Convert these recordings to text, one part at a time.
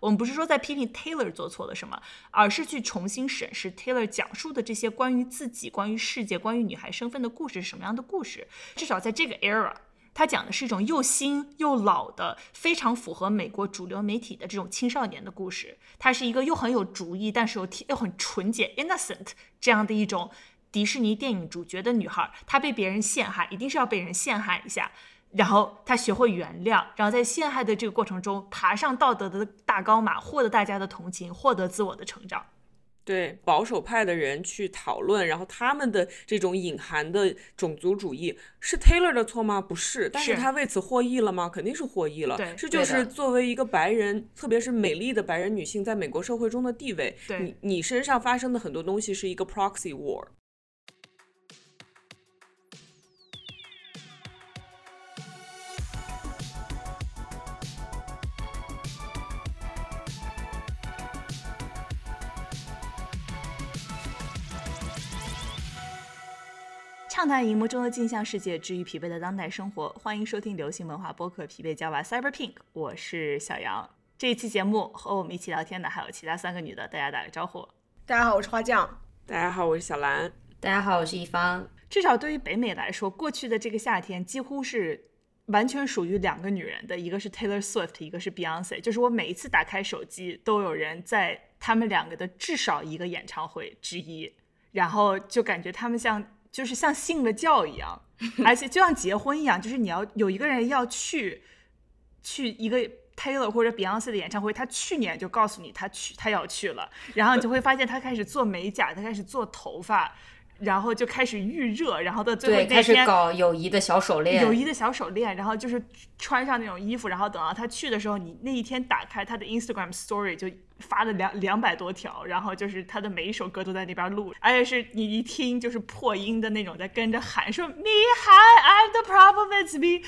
我们不是说在批评 Taylor 做错了什么，而是去重新审视 Taylor 讲述的这些关于自己、关于世界、关于女孩身份的故事是什么样的故事。至少在这个 era，他讲的是一种又新又老的、非常符合美国主流媒体的这种青少年的故事。它是一个又很有主意，但是又又很纯洁 innocent 这样的一种迪士尼电影主角的女孩。她被别人陷害，一定是要被人陷害一下。然后他学会原谅，然后在陷害的这个过程中爬上道德的大高马，获得大家的同情，获得自我的成长。对保守派的人去讨论，然后他们的这种隐含的种族主义是 Taylor 的错吗？不是，但是他为此获益了吗？肯定是获益了。对，这就是作为一个白人，特别是美丽的白人女性，在美国社会中的地位。对，你你身上发生的很多东西是一个 proxy war。畅谈荧幕中的镜像世界，治愈疲惫的当代生活。欢迎收听流行文化播客《疲惫娇娃 Cyber Pink》，我是小杨。这一期节目和我们一起聊天的还有其他三个女的，大家打个招呼。大家好，我是花匠。大家好，我是小兰。大家好，我是一方。至少对于北美来说，过去的这个夏天几乎是完全属于两个女人的，一个是 Taylor Swift，一个是 Beyonce。就是我每一次打开手机，都有人在他们两个的至少一个演唱会之一，然后就感觉他们像。就是像信了教一样，而且就像结婚一样，就是你要有一个人要去去一个 Taylor 或者 Beyonce 的演唱会，他去年就告诉你他去他要去了，然后你就会发现他开始做美甲，他开始做头发。然后就开始预热，然后到最后那天开始搞友谊的小手链，友谊的小手链，然后就是穿上那种衣服，然后等到他去的时候，你那一天打开他的 Instagram Story 就发了两两百多条，然后就是他的每一首歌都在那边录，而且是你一听就是破音的那种，在跟着喊说 Me hi I'm the problem it's me。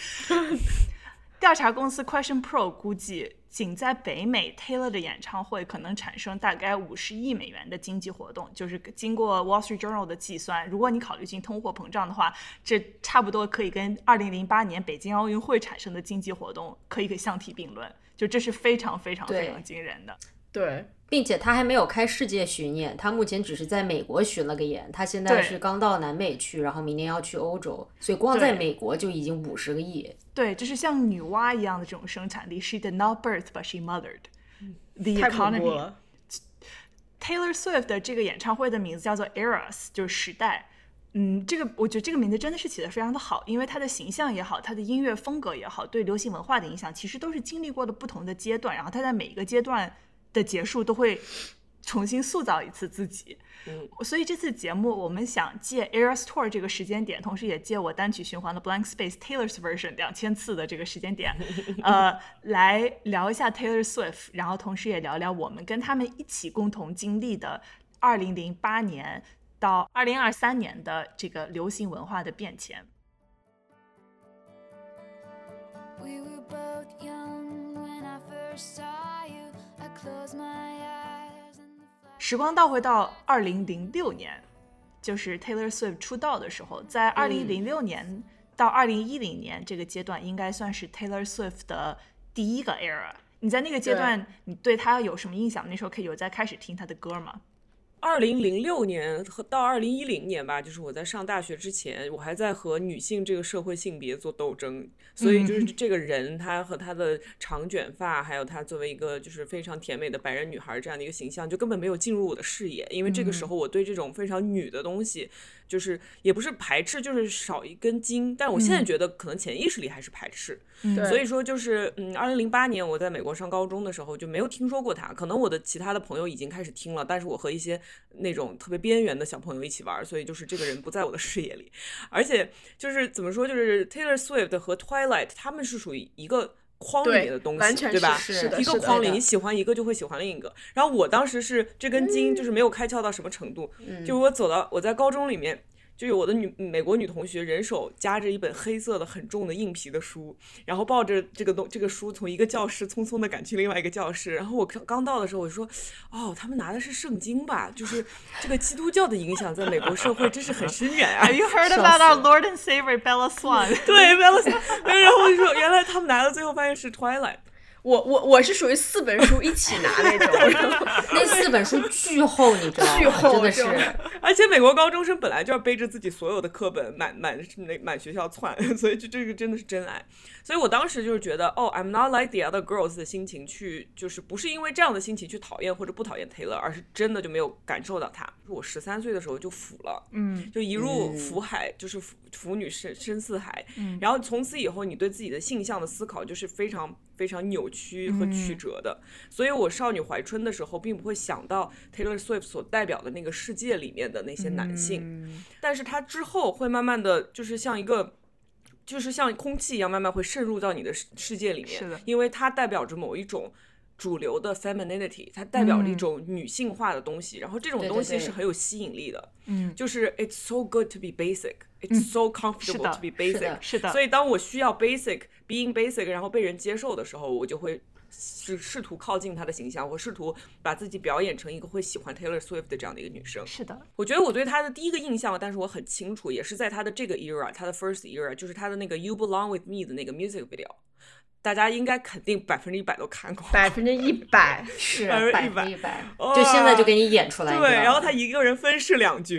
调查公司 Question Pro 估计。仅在北美，Taylor 的演唱会可能产生大概五十亿美元的经济活动，就是经过 Wall Street Journal 的计算，如果你考虑进通货膨胀的话，这差不多可以跟二零零八年北京奥运会产生的经济活动可以相提并论，就这是非常非常非常惊人的。对。并且他还没有开世界巡演，他目前只是在美国巡了个演。他现在是刚到南美去，然后明年要去欧洲，所以光在美国就已经五十个亿。对，就是像女娲一样的这种生产力。She did not birth, but she mothered the economy. Taylor Swift 的这个演唱会的名字叫做 Eras，就是时代。嗯，这个我觉得这个名字真的是起得非常的好，因为他的形象也好，他的音乐风格也好，对流行文化的影响其实都是经历过的不同的阶段，然后他在每一个阶段。的结束都会重新塑造一次自己，嗯，所以这次节目我们想借 Eras Tour 这个时间点，同时也借我单曲循环的 Blank Space Taylor's Version 两千次的这个时间点，呃，来聊一下 Taylor Swift，然后同时也聊聊我们跟他们一起共同经历的二零零八年到二零二三年的这个流行文化的变迁。We were both young when I first saw you. 时光倒回到二零零六年，就是 Taylor Swift 出道的时候，在二零零六年到二零一零年这个阶段，应该算是 Taylor Swift 的第一个 era。你在那个阶段，你对他有什么印象？那时候可以有在开始听他的歌吗？二零零六年和到二零一零年吧，就是我在上大学之前，我还在和女性这个社会性别做斗争，所以就是这个人，她和她的长卷发，还有她作为一个就是非常甜美的白人女孩这样的一个形象，就根本没有进入我的视野，因为这个时候我对这种非常女的东西。就是也不是排斥，就是少一根筋。但我现在觉得可能潜意识里还是排斥。所以说就是嗯，二零零八年我在美国上高中的时候就没有听说过他。可能我的其他的朋友已经开始听了，但是我和一些那种特别边缘的小朋友一起玩，所以就是这个人不在我的视野里。而且就是怎么说，就是 Taylor Swift 和 Twilight 他们是属于一个框里面的东西，对吧？一个框里你喜欢一个就会喜欢另一个。然后我当时是这根筋就是没有开窍到什么程度，就我走到我在高中里面。就有我的女美国女同学，人手夹着一本黑色的很重的硬皮的书，然后抱着这个东这个书从一个教室匆匆的赶去另外一个教室。然后我刚刚到的时候，我就说，哦，他们拿的是圣经吧？就是这个基督教的影响在美国社会真是很深远啊。Have you heard about our Lord and Savior Bella Swan？对，Bella Swan。然后我就说，原来他们拿的最后发现是 Twilight。我我我是属于四本书一起拿那种，那四本书巨厚，你知道吗？巨厚真的是。而且美国高中生本来就要背着自己所有的课本满满那满学校窜，所以就这个真的是真爱。所以我当时就是觉得，哦，I'm not like the other girls 的心情去，就是不是因为这样的心情去讨厌或者不讨厌 Taylor，而是真的就没有感受到他。我十三岁的时候就腐了，嗯就一入嗯腐海，就是腐腐女深深似海。嗯然后从此以后，你对自己的性向的思考就是非常非常扭曲和曲折的。所以我少女怀春的时候，并不会想到 Taylor Swift 所代表的那个世界里面的那些男性，嗯但是它之后会慢慢的就是像一个。就是像空气一样，慢慢会渗入到你的世世界里面，是的因为它代表着某一种主流的 femininity，它代表着一嗯种女性化的东西，然后这种东西是很有吸引力的。嗯，就是 it's so good to be basic, it's so comfortable 的 to be basic 的。是的，所以当我需要 basic being basic，然后被人接受的时候，我就会试试图靠近她的形象，我试图把自己表演成一个会喜欢 Taylor Swift 的这样的一个女生。是的，我觉得我对她的第一个印象，但是我很清楚，也是在她的这个 era，她的 first era，就是她的那个 You Belong with Me 的那个 music video，大家应该肯定百分之一百都看过。百分之一百。是百分之百一百就现在就给你演出来。对，然后他一个人分饰两角，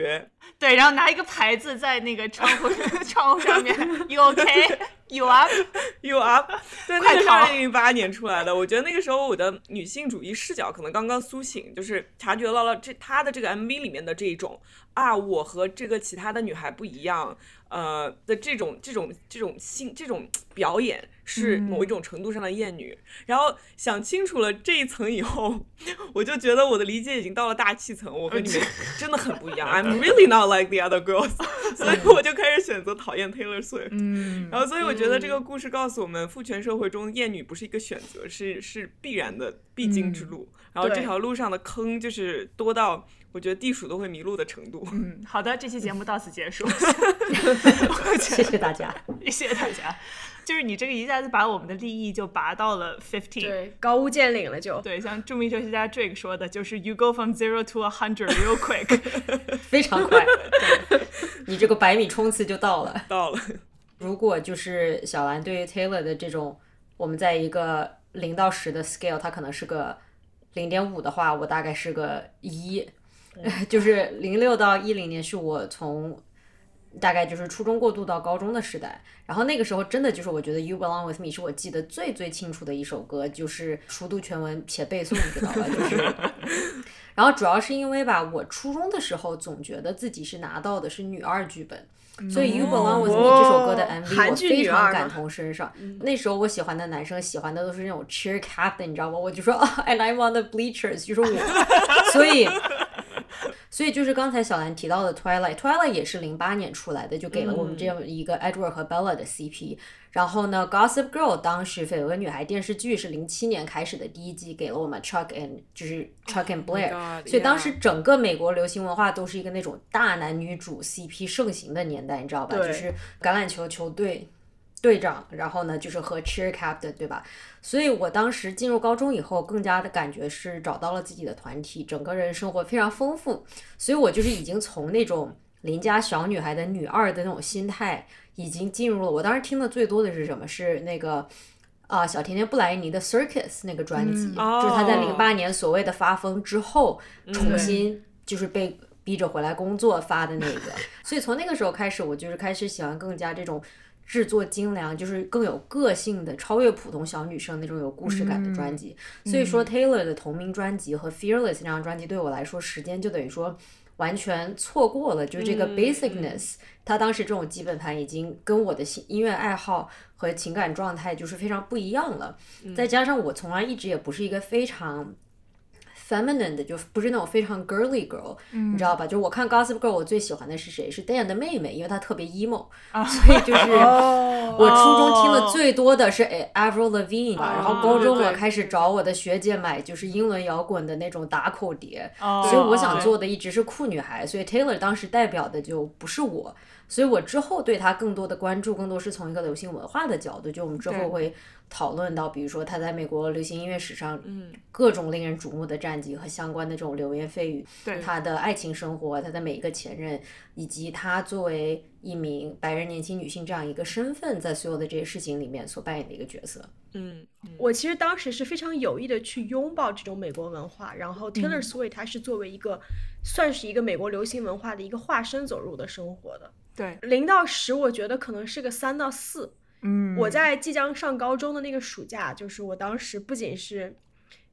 对，然后拿一个牌子在那个窗户 窗户上面，You OK? You up? You up？对，那是二零零八年出来的。我觉得那个时候我的女性主义视角可能刚刚苏醒，就是察觉到了这他的这个 MV 里面的这一种啊，我和这个其他的女孩不一样，呃的这种这种这种性这种表演是某一种程度上的厌女。然后想清楚了这一层以后，我就觉得我的理解已经到了大气层，我跟你们 真的很不一样。I'm really not like the other girls，所以我就开始选择讨厌 Taylor Swift。嗯，然后，所以我觉得这个故事告诉我们，父权社会中厌女不是一个选择，是是必然的必经之路。然后这条路上的坑就是多到我觉得地鼠都会迷路的程度。嗯，好的，这期节目到此结束，谢谢大家。谢谢大家。就是你这个一下子把我们的利益就拔到了 fifteen。对，高屋建瓴了就。对，像著名哲学家 Drake 说的，就是 you go from zero to a hundred real quick。非常快，对你这个百米冲刺就到了。到了，如果就是小兰对于 Taylor 的这种，我们在一个零到十的 scale，它可能是个零点五的话，我大概是个一，就是零六到一零年是我从大概就是初中过渡到高中的时代，然后那个时候真的就是我觉得 You Belong with Me 是我记得最最清楚的一首歌，就是熟读全文且背诵，你知道吧？就是。然后主要是因为吧，我初中的时候总觉得自己是拿到的是女二剧本，所以《You Belong with Me》这首歌的哦 MV 我非常感同身受。那时候我喜欢的男生喜欢的都是那种 cheer captain，你知道吗？我就说啊，and I'm on the bleachers，就是我。所以，所以就是刚才小兰提到的 Twilight，Twilight 也是零八年出来的，就给了我们这样一个 Edward 和 Bella 的 CP。然后呢，《Gossip Girl》当时《绯闻女孩》电视剧是零七年开始的第一季，给了我们 Chuck and 就是 Chuck and Blair，、God，所以当时整个美国流行文化都是一个那种大男女主 CP 盛行的年代，你知道吧？就是橄榄球球队队长，然后呢就是和 cheer captain，对吧？所以我当时进入高中以后，更加的感觉是找到了自己的团体，整个人生活非常丰富，所以我就是已经从那种邻家小女孩的女二的那种心态，已经进入了。我当时听的最多的是什么？是那个。啊，小甜甜布莱尼的《Circus》那个专辑，就是他在哦零八年所谓的发疯之后，重新就是被逼着回来工作发的那个。所以从那个时候开始，我就是开始喜欢更加这种制作精良，就是更有个性的、超越普通小女生那种有故事感的专辑。所以说，Taylor 的同名专辑和《Fearless》这张专辑对我来说，时间就等于说。完全错过了，就是这个 basicness，、他当时这种基本盘已经跟我的音音乐爱好和情感状态就是非常不一样了。再加上我从来一直也不是一个非常 feminine 的，就不是那种非常 girly girl，、你知道吧？就我看 Gossip Girl，我最喜欢的是谁？是 Dan 的妹妹，因为她特别 emo，、所以就是 哦，我初中听的最多的是诶 Avril Lavigne 吧，然后高中我开始找我的学姐买就是英伦摇滚的那种打口碟，哦所以我想做的一直是酷女孩，所以 Taylor 当时代表的就不是我，所以我之后对她更多的关注，更多是从一个流行文化的角度，就我们之后会讨论到，比如说他在美国流行音乐史上嗯各种令人瞩目的战绩和相关的这种流言蜚语，对他的爱情生活，他的每一个前任，以及他作为一名白人年轻女性这样一个身份，在所有的这些事情里面所扮演的一个角色。嗯，我其实当时是非常有意的去拥抱这种美国文化，然后 Taylor Swift 她是作为一个算是一个美国流行文化的一个化身走入的生活的。对，零到十，我觉得可能是个三到四。嗯我在即将上高中的那个暑假，就是我当时不仅是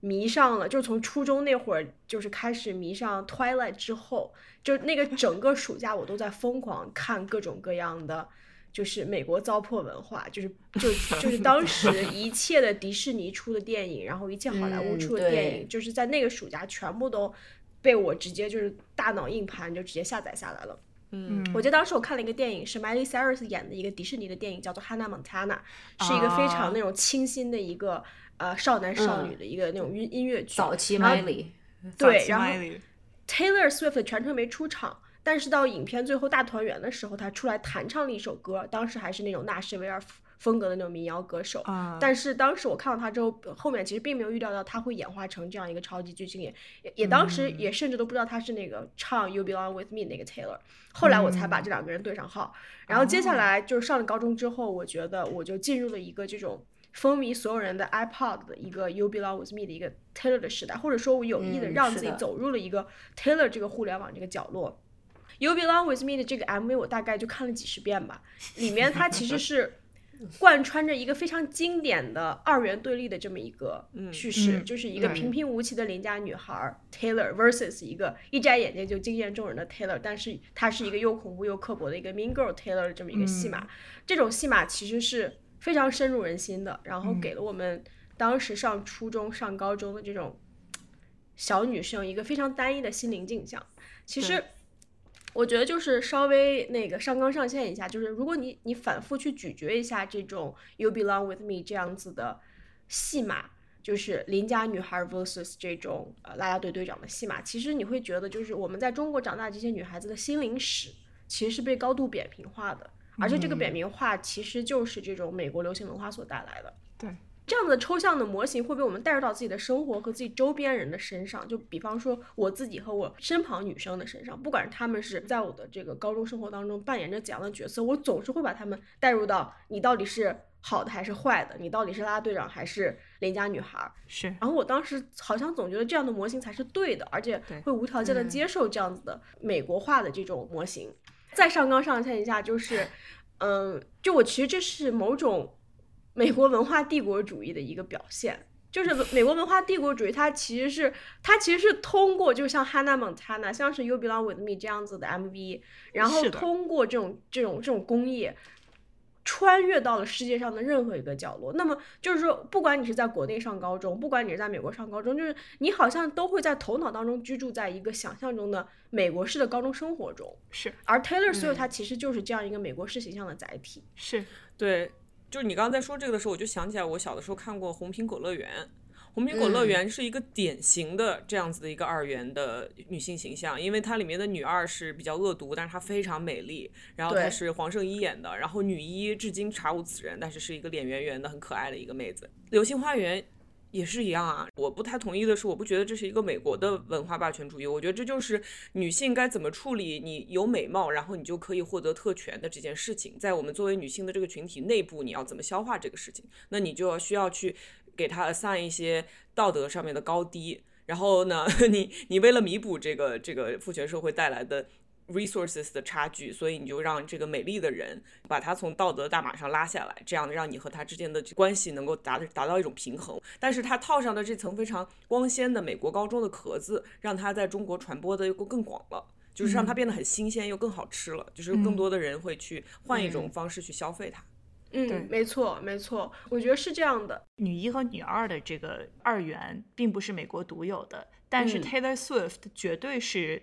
迷上了，就是从初中那会儿就是开始迷上 Twilight 之后，就那个整个暑假我都在疯狂看各种各样的。就是美国糟粕文化，就是就就是当时 一切的迪士尼出的电影，然后一切好莱坞嗯出的电对影，就是在那个暑假全部都被我直接就是大脑硬盘就直接下载下来了。嗯我记得当时我看了一个电影，是 Miley Cyrus 演的一个迪士尼的电影，叫做《Hannah Montana》，是一个非啊常那种清新的一个呃少男少女的一个那种音音乐剧。早期 Miley，对，然后 Taylor Swift 全程没出场，但是到影片最后大团圆的时候，他出来弹唱了一首歌，当时还是那种纳什维尔风格的那种民谣歌手。啊，但是当时我看到他之后，后面其实并没有预料到他会演化成这样一个超级巨星，也也也当时也甚至都不知道他是那个唱《You Belong with Me》那个 Taylor。后来我才把这两个人对上号。然后接下来就是上了高中之后，我觉得我就进入了一个这种风靡所有人的 iPod 的一个 You Belong with Me 的一个 Taylor 的时代，或者说我有意的嗯让自己走入了一个 Taylor 这个互联网这个角落。You Belong with Me 的这个 MV 我大概就看了几十遍吧，里面它其实是贯穿着一个非常经典的二元对立的这么一个叙事，嗯就是一个嗯平平无奇的邻家女孩 Taylor versus 一个一摘眼镜就惊艳众人的 Taylor，但是她是一个又恐怖又刻薄的一个 Mean Girl Taylor 这么一个戏码。这种戏码其实是非常深入人心的，然后给了我们当时上初中、上高中的这种小女生一个非常单一的心灵镜像。其实。我觉得就是稍微那个上纲上线一下，就是如果你你反复去咀嚼一下这种 You Belong with Me 这样子的戏码，就是邻家女孩 versus 这种呃啦啦队队长的戏码，其实你会觉得就是我们在中国长大这些女孩子的心灵史其实是被高度扁平化的，而且这个扁平化其实就是这种美国流行文化所带来的。对，这样的抽象的模型会被我们带入到自己的生活和自己周边人的身上，就比方说我自己和我身旁女生的身上，不管是她们是在我的这个高中生活当中扮演着怎样的角色，我总是会把她们带入到你到底是好的还是坏的，你到底是啦啦队长还是邻家女孩。是然后我当时好像总觉得这样的模型才是对的，而且会无条件的接受这样子的美国化的这种模型。再上纲上线一下，就是，嗯，就我其实这是某种美国文化帝国主义的一个表现。就是美国文化帝国主义，它其实是它其实是通过，就像 Hannah Montana，像是 You Belong with Me 这样子的 MV，然后通过这种这种这种工业，穿越到了世界上的任何一个角落。那么就是说，不管你是在国内上高中，不管你是在美国上高中，就是你好像都会在头脑当中居住在一个想象中的美国式的高中生活中。是而 Taylor Swift 它其实就是这样一个美国式形象的载体。是，对，就是你刚刚在说这个的时候，我就想起来我小的时候看过《红苹果乐园》。红苹果乐园是一个典型的这样子的一个二元的女性形象，因为它里面的女二是比较恶毒，但是她非常美丽，然后她是黄圣依演的，然后女一至今查无此人，但是是一个脸圆圆的、很可爱的一个妹子。流星花园也是一样啊，我不太同意的是，我不觉得这是一个美国的文化霸权主义，我觉得这就是女性该怎么处理你有美貌，然后你就可以获得特权的这件事情，在我们作为女性的这个群体内部，你要怎么消化这个事情？那你就要需要去给他 assign 一些道德上面的高低，然后呢，你你为了弥补这个这个父权社会带来的。Resources 的差距，所以你就让这个美丽的人把他从道德大马上拉下来，这样让你和他之间的关系能够达达到一种平衡。但是他套上的这层非常光鲜的美国高中的壳子，让他在中国传播的又更广了，就是让它变得很新鲜又更好吃了，就是更多的人会去换一种方式去消费它。对嗯，没错，没错，我觉得是这样的。女一和女二的这个二元并不是美国独有的，但是嗯 Taylor Swift 绝对是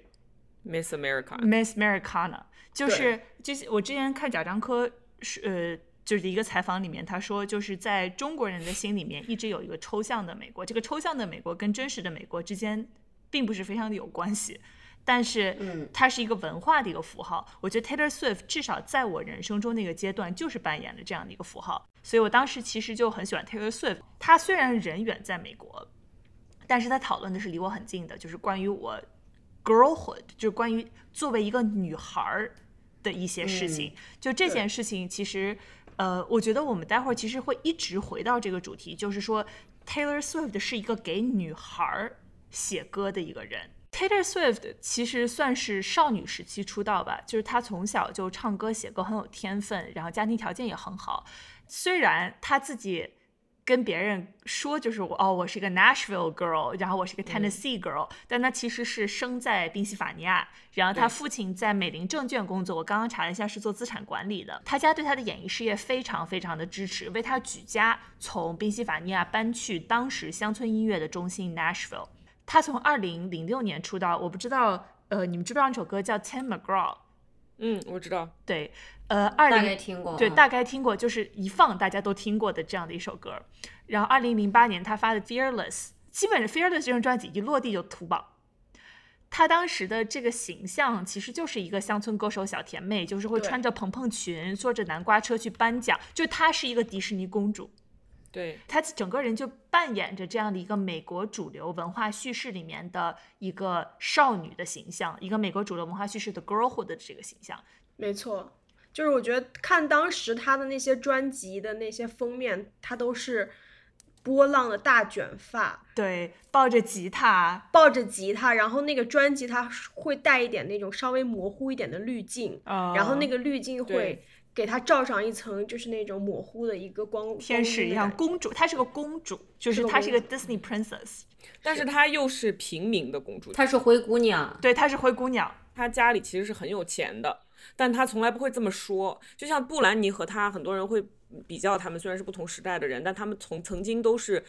Miss America，Miss Americana，就是就是我之前看贾樟柯是呃。就是一个采访里面，他说，就是在中国人的心里面，一直有一个抽象的美国，这个抽象的美国跟真实的美国之间，并不是非常的有关系，但是嗯它是一个文化的一个符号。我觉得 Taylor Swift 至少在我人生中那个阶段，就是扮演了这样的一个符号，所以我当时其实就很喜欢 Taylor Swift。他虽然人远在美国，但是他讨论的是离我很近的，就是关于我 girlhood，就是关于作为一个女孩儿的一些事情。就这件事情，其实，呃，我觉得我们待会儿其实会一直回到这个主题，就是说 Taylor Swift 是一个给女孩儿写歌的一个人。Taylor Swift 其实算是少女时期出道吧，就是她从小就唱歌写歌很有天分，然后家庭条件也很好。虽然她自己跟别人说就是我哦，我是一个 Nashville girl，然后我是个 Tennessee girl，、但她其实是生在宾夕法尼亚，然后她父亲在美林证券工作，我刚刚查了一下是做资产管理的。他家对她的演艺事业非常非常的支持，为她举家从宾夕法尼亚搬去当时乡村音乐的中心 Nashville。他从二零零六年出道，我不知道，呃，你们知不知道那首歌叫《Tim McGraw》？嗯，我知道。对，呃，二大零概听过，对，嗯大概听过，就是一放大家都听过的这样的一首歌。然后二零零八年他发的《Fearless》，基本上《Fearless》这张专辑一落地就土榜。他当时的这个形象其实就是一个乡村歌手小甜妹，就是会穿着蓬蓬裙，坐着南瓜车去颁奖，就她是一个迪士尼公主。对，她整个人就扮演着这样的一个美国主流文化叙事里面的一个少女的形象，一个美国主流文化叙事的 girlhood 的这个形象。没错，就是我觉得看当时他的那些专辑的那些封面，他都是波浪的大卷发，对，抱着吉他，抱着吉他，然后那个专辑它会带一点那种稍微模糊一点的滤镜，呃，然后那个滤镜会对给她罩上一层就是那种模糊的一个光天使一样，公主，她是个公主，就是她是一个 Disney princess，但是她又是平民的公主，她是灰姑娘，对，她是灰姑娘，她家里其实是很有钱的，但她从来不会这么说。就像布兰妮和她，很多人会比较他们，虽然是不同时代的人，但他们从曾经都是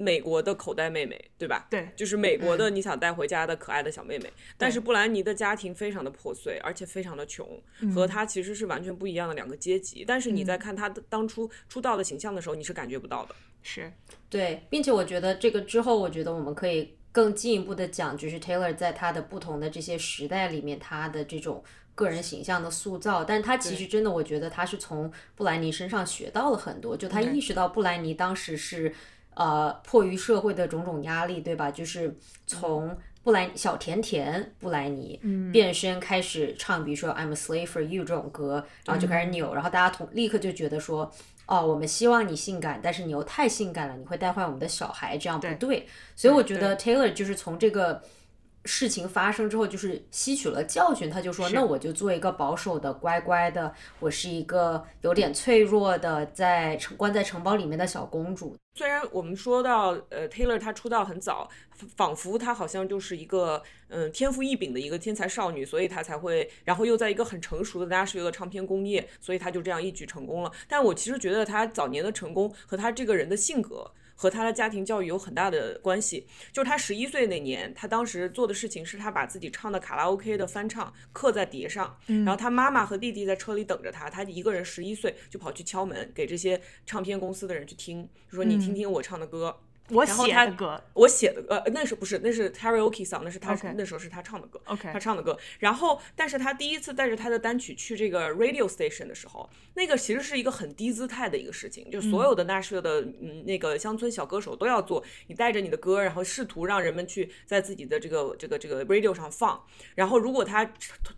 美国的口袋妹妹，对吧？对就是美国的你想带回家的可爱的小妹妹。但是布兰妮的家庭非常的破碎，而且非常的穷，和她其实是完全不一样的两个阶级。但是你在看她的当初出道的形象的时候，你是感觉不到的。是，对，并且我觉得这个之后，我觉得我们可以更进一步的讲，就是 Taylor 在她的不同的这些时代里面，她的这种个人形象的塑造。但他其实真的，我觉得他是从布兰妮身上学到了很多，就他意识到布兰妮当时是呃迫于社会的种种压力，对吧？就是从布莱小甜甜布莱尼变身开始唱，比如说《I'm a Slave for You》这种歌，然后就开始扭，然后大家同立刻就觉得说。哦，我们希望你性感，但是你又太性感了，你会带坏我们的小孩，这样不对。所以我觉得 Taylor 就是从这个事情发生之后，就是吸取了教训，他就说，那我就做一个保守的、乖乖的，我是一个有点脆弱的，在城关在城堡里面的小公主。虽然我们说到呃 Taylor 她出道很早，仿佛她好像就是一个嗯天赋异禀的一个天才少女，所以她才会，然后又在一个很成熟的 Nashville 的唱片工业，所以她就这样一举成功了。但我其实觉得她早年的成功和她这个人的性格。和他的家庭教育有很大的关系。就是他十一岁那年，他当时做的事情是他把自己唱的卡拉 OK 的翻唱刻在碟上，然后他妈妈和弟弟在车里等着他，他一个人十一岁就跑去敲门，给这些唱片公司的人去听，就说你听听我唱的歌。我写的歌我写的呃，那时候不是，那是 karaoke song，那是他那时候是他唱的歌 OK 他唱的歌。然后，但是他第一次带着他的单曲去这个 radio station 的时候，那个其实是一个很低姿态的一个事情，就所有的 Nashville 的嗯那个乡村小歌手都要做，你带着你的歌，然后试图让人们去在自己的这个这个这个 radio 上放，然后如果他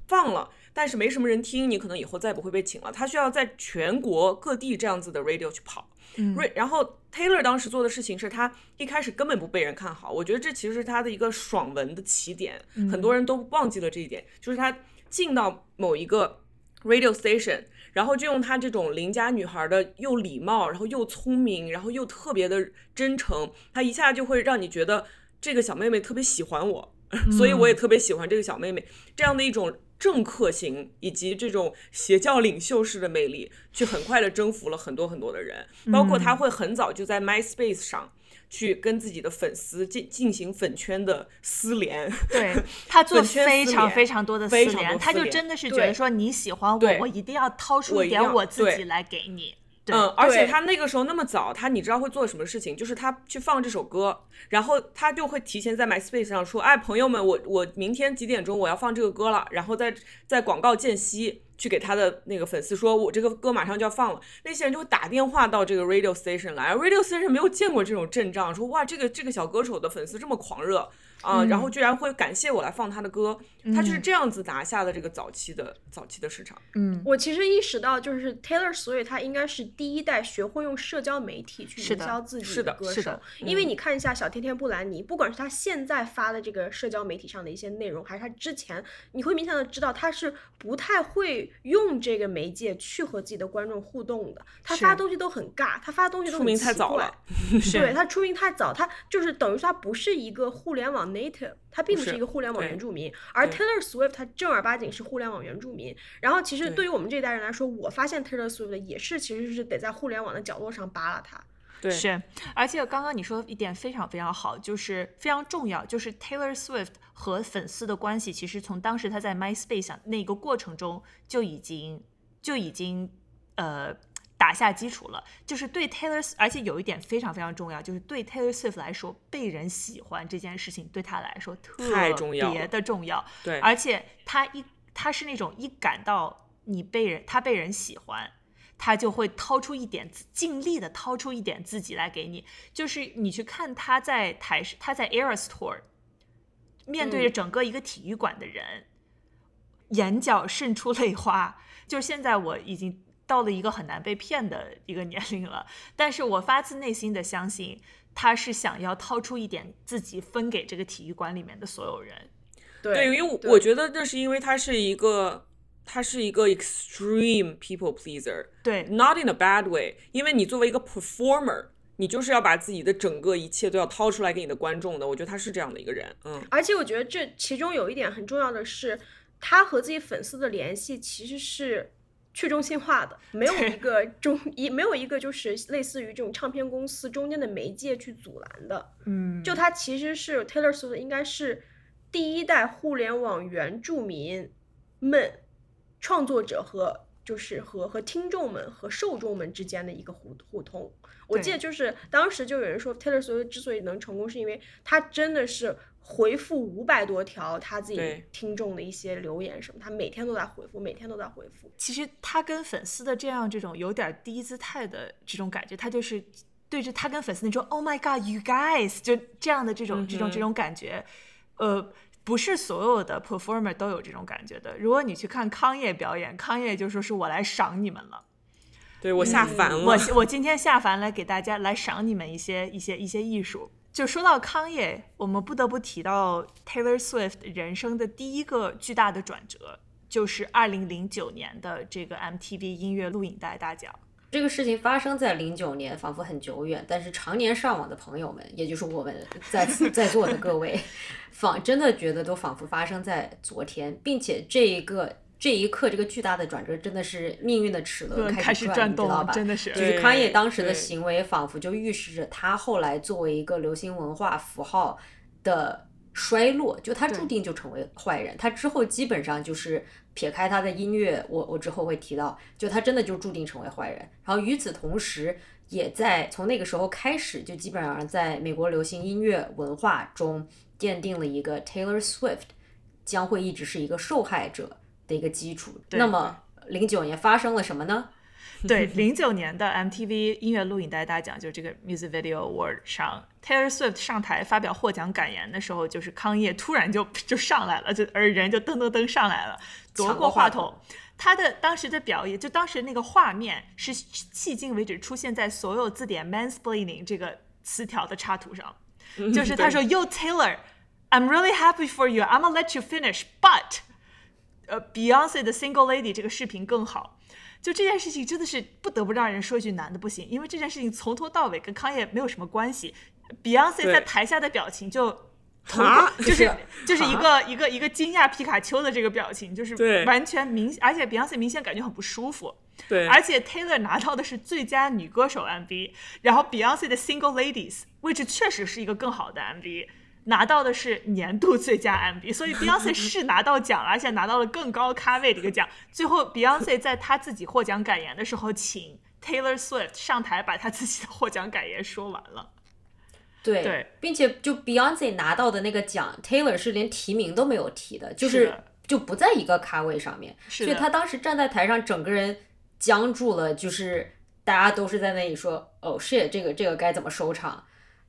放了。但是没什么人听，你可能以后再不会被请了。他需要在全国各地这样子的 radio 去跑，瑞、然后 Taylor 当时做的事情是他一开始根本不被人看好，我觉得这其实是他的一个爽文的起点，很多人都忘记了这一点，就是他进到某一个 radio station，然后就用他这种邻家女孩的又礼貌，然后又聪明，然后又特别的真诚，他一下就会让你觉得这个小妹妹特别喜欢我，所以我也特别喜欢这个小妹妹，这样的一种政客型以及这种邪教领袖式的魅力，去很快的征服了很多很多的人，包括他会很早就在 MySpace 上。去跟自己的粉丝进进行粉圈的私联，对 他做非常非常多的撕非常连，他就真的是觉得说你喜欢我，我一定要掏出一点我自己来给你。对嗯，而且他那个时候那么早，他你知道会做什么事情？就是他去放这首歌，然后他就会提前在 MySpace 上说：“哎，朋友们，我我明天几点钟我要放这个歌了。”然后在在广告间隙，去给他的那个粉丝说，我这个歌马上就要放了，那些人就会打电话到这个 radio station 来，radio station 没有见过这种阵仗，说哇，这个这个小歌手的粉丝这么狂热。啊，然后居然会感谢我来放他的歌，他就是这样子拿下了这个早期的早期的市场。嗯，我其实意识到，就是 Taylor Swift 他应该是第一代学会用社交媒体去营销自己的歌手是的，因为你看一下小甜甜布兰妮，不管是他现在发的这个社交媒体上的一些内容，还是他之前，你会明显的知道他是不太会用这个媒介去和自己的观众互动的，他发东西都很尬，他发东西都出名很奇怪太早了，对他出名太早，他就是等于说他不是一个互联网 native，他并不不是是一个互联网原住民，而 Taylor Swift 他正儿八经是互联网原住民。然后其实对对于我们这一代人来说，我发现 Taylor Swift 也是其实是得在互联网的角落上扒拉他。对，是，而且刚刚你说的一点非常非常好，就是非常重要，就是 Taylor Swift 和粉丝的关系，其实从当时他在 MySpace 上那个过程中就已经就已经呃打下基础了。就是对 Taylor，而且有一点非常非常重要，就是对 Taylor Swift 来说，被人喜欢这件事情对他来说特太重要别的重要。对而且他一他是那种一感到你被人他被人喜欢，他就会掏出一点，尽力的掏出一点自己来给你。就是你去看他在台他在 Eras Tour 面对着整个一个体育馆的人，眼角渗出泪花。就是现在我已经到了一个很难被骗的一个年龄了，但是我发自内心的相信他是想要掏出一点自己分给这个体育馆里面的所有人。对对，因为我我觉得那是因为他是一个，他是一个 extreme people pleaser，对 not in a bad way。因为你作为一个 performer，你就是要把自己的整个一切都要掏出来给你的观众的。我觉得他是这样的一个人，嗯，而且我觉得这其中有一点很重要的是，他和自己粉丝的联系其实是去中心化的，没有一个中一没有一个就是类似于这种唱片公司中间的媒介去阻拦的。嗯，就他其实是 Taylor Swift 应该是第一代互联网原住民们创作者和就是和和听众们和受众们之间的一个互互通。我记得就是当时就有人说 Taylor Swift 之所以能成功，是因为他真的是回复五百多条他自己听众的一些留言什么，他每天都在回复，每天都在回复。其实他跟粉丝的这样这种有点低姿态的这种感觉，他就是对着他跟粉丝那种 “Oh my God, you guys” 就这样的这种、这种这种感觉，呃，不是所有的 performer 都有这种感觉的。如果你去看康业表演，康业就说是我来赏你们了，对我下凡了，我我今天下凡来给大家来赏你们一些一些一些艺术。就说到康业，我们不得不提到 Taylor Swift 人生的第一个巨大的转折，就是二零零九年的这个 MTV 音乐录影带大奖。这个事情发生在零九年，仿佛很久远，但是常年上网的朋友们，也就是我们 在此在座的各位，仿真的觉得都仿佛发生在昨天，并且这一个这一刻，这个巨大的转折真的是命运的齿轮开始转，转动你知道吧？真的是就是康也当时的行为，仿佛就预示着他后来作为一个流行文化符号的衰落，就他注定就成为坏人。他之后基本上就是撇开他的音乐，我我之后会提到，就他真的就注定成为坏人。然后与此同时，也在从那个时候开始，就基本上在美国流行音乐文化中奠定了一个 Taylor Swift 将会一直是一个受害者的一个基础。那么零九年发生了什么呢？对，零九年的 MTV 音乐录影带大奖，就是这个 Music Video Award 上，Taylor Swift 上台发表获奖感言的时候，就是康业突然就就上来了，就而人就噔噔噔上来了，夺过话筒。他的当时的表演，就当时那个画面是迄今为止出现在所有字典 mansplaining 这个词条的插图上，就是他说 Yo Taylor, I'm really happy for you. I'm gonna let you finish, but 呃，Beyonce 的 Single Lady 这个视频更好。就这件事情真的是不得不让人说一句男的不行，因为这件事情从头到尾跟康业没有什么关系。Beyonce 在台下的表情就。啊 就是就是一个一个一个惊讶皮卡丘的这个表情，就是完全明，而且 Beyonce 明显感觉很不舒服。对，而且 Taylor 拿到的是最佳女歌手 MV，然后 Beyonce 的 Single Ladies 位置确实是一个更好的 MV，拿到的是年度最佳 MV，所以 Beyonce 是拿到奖了，而且拿到了更高咖位的一个奖。最后 Beyonce 在她自己获奖感言的时候，请 Taylor Swift 上台把她自己的获奖感言说完了。对，对并且就 Beyonce 拿到的那个奖，Taylor 是连提名都没有提的，就是就不在一个咖位上面，所以他当时站在台上，整个人僵住了，就是大家都是在那里说，哦，shit，这个这个该怎么收场？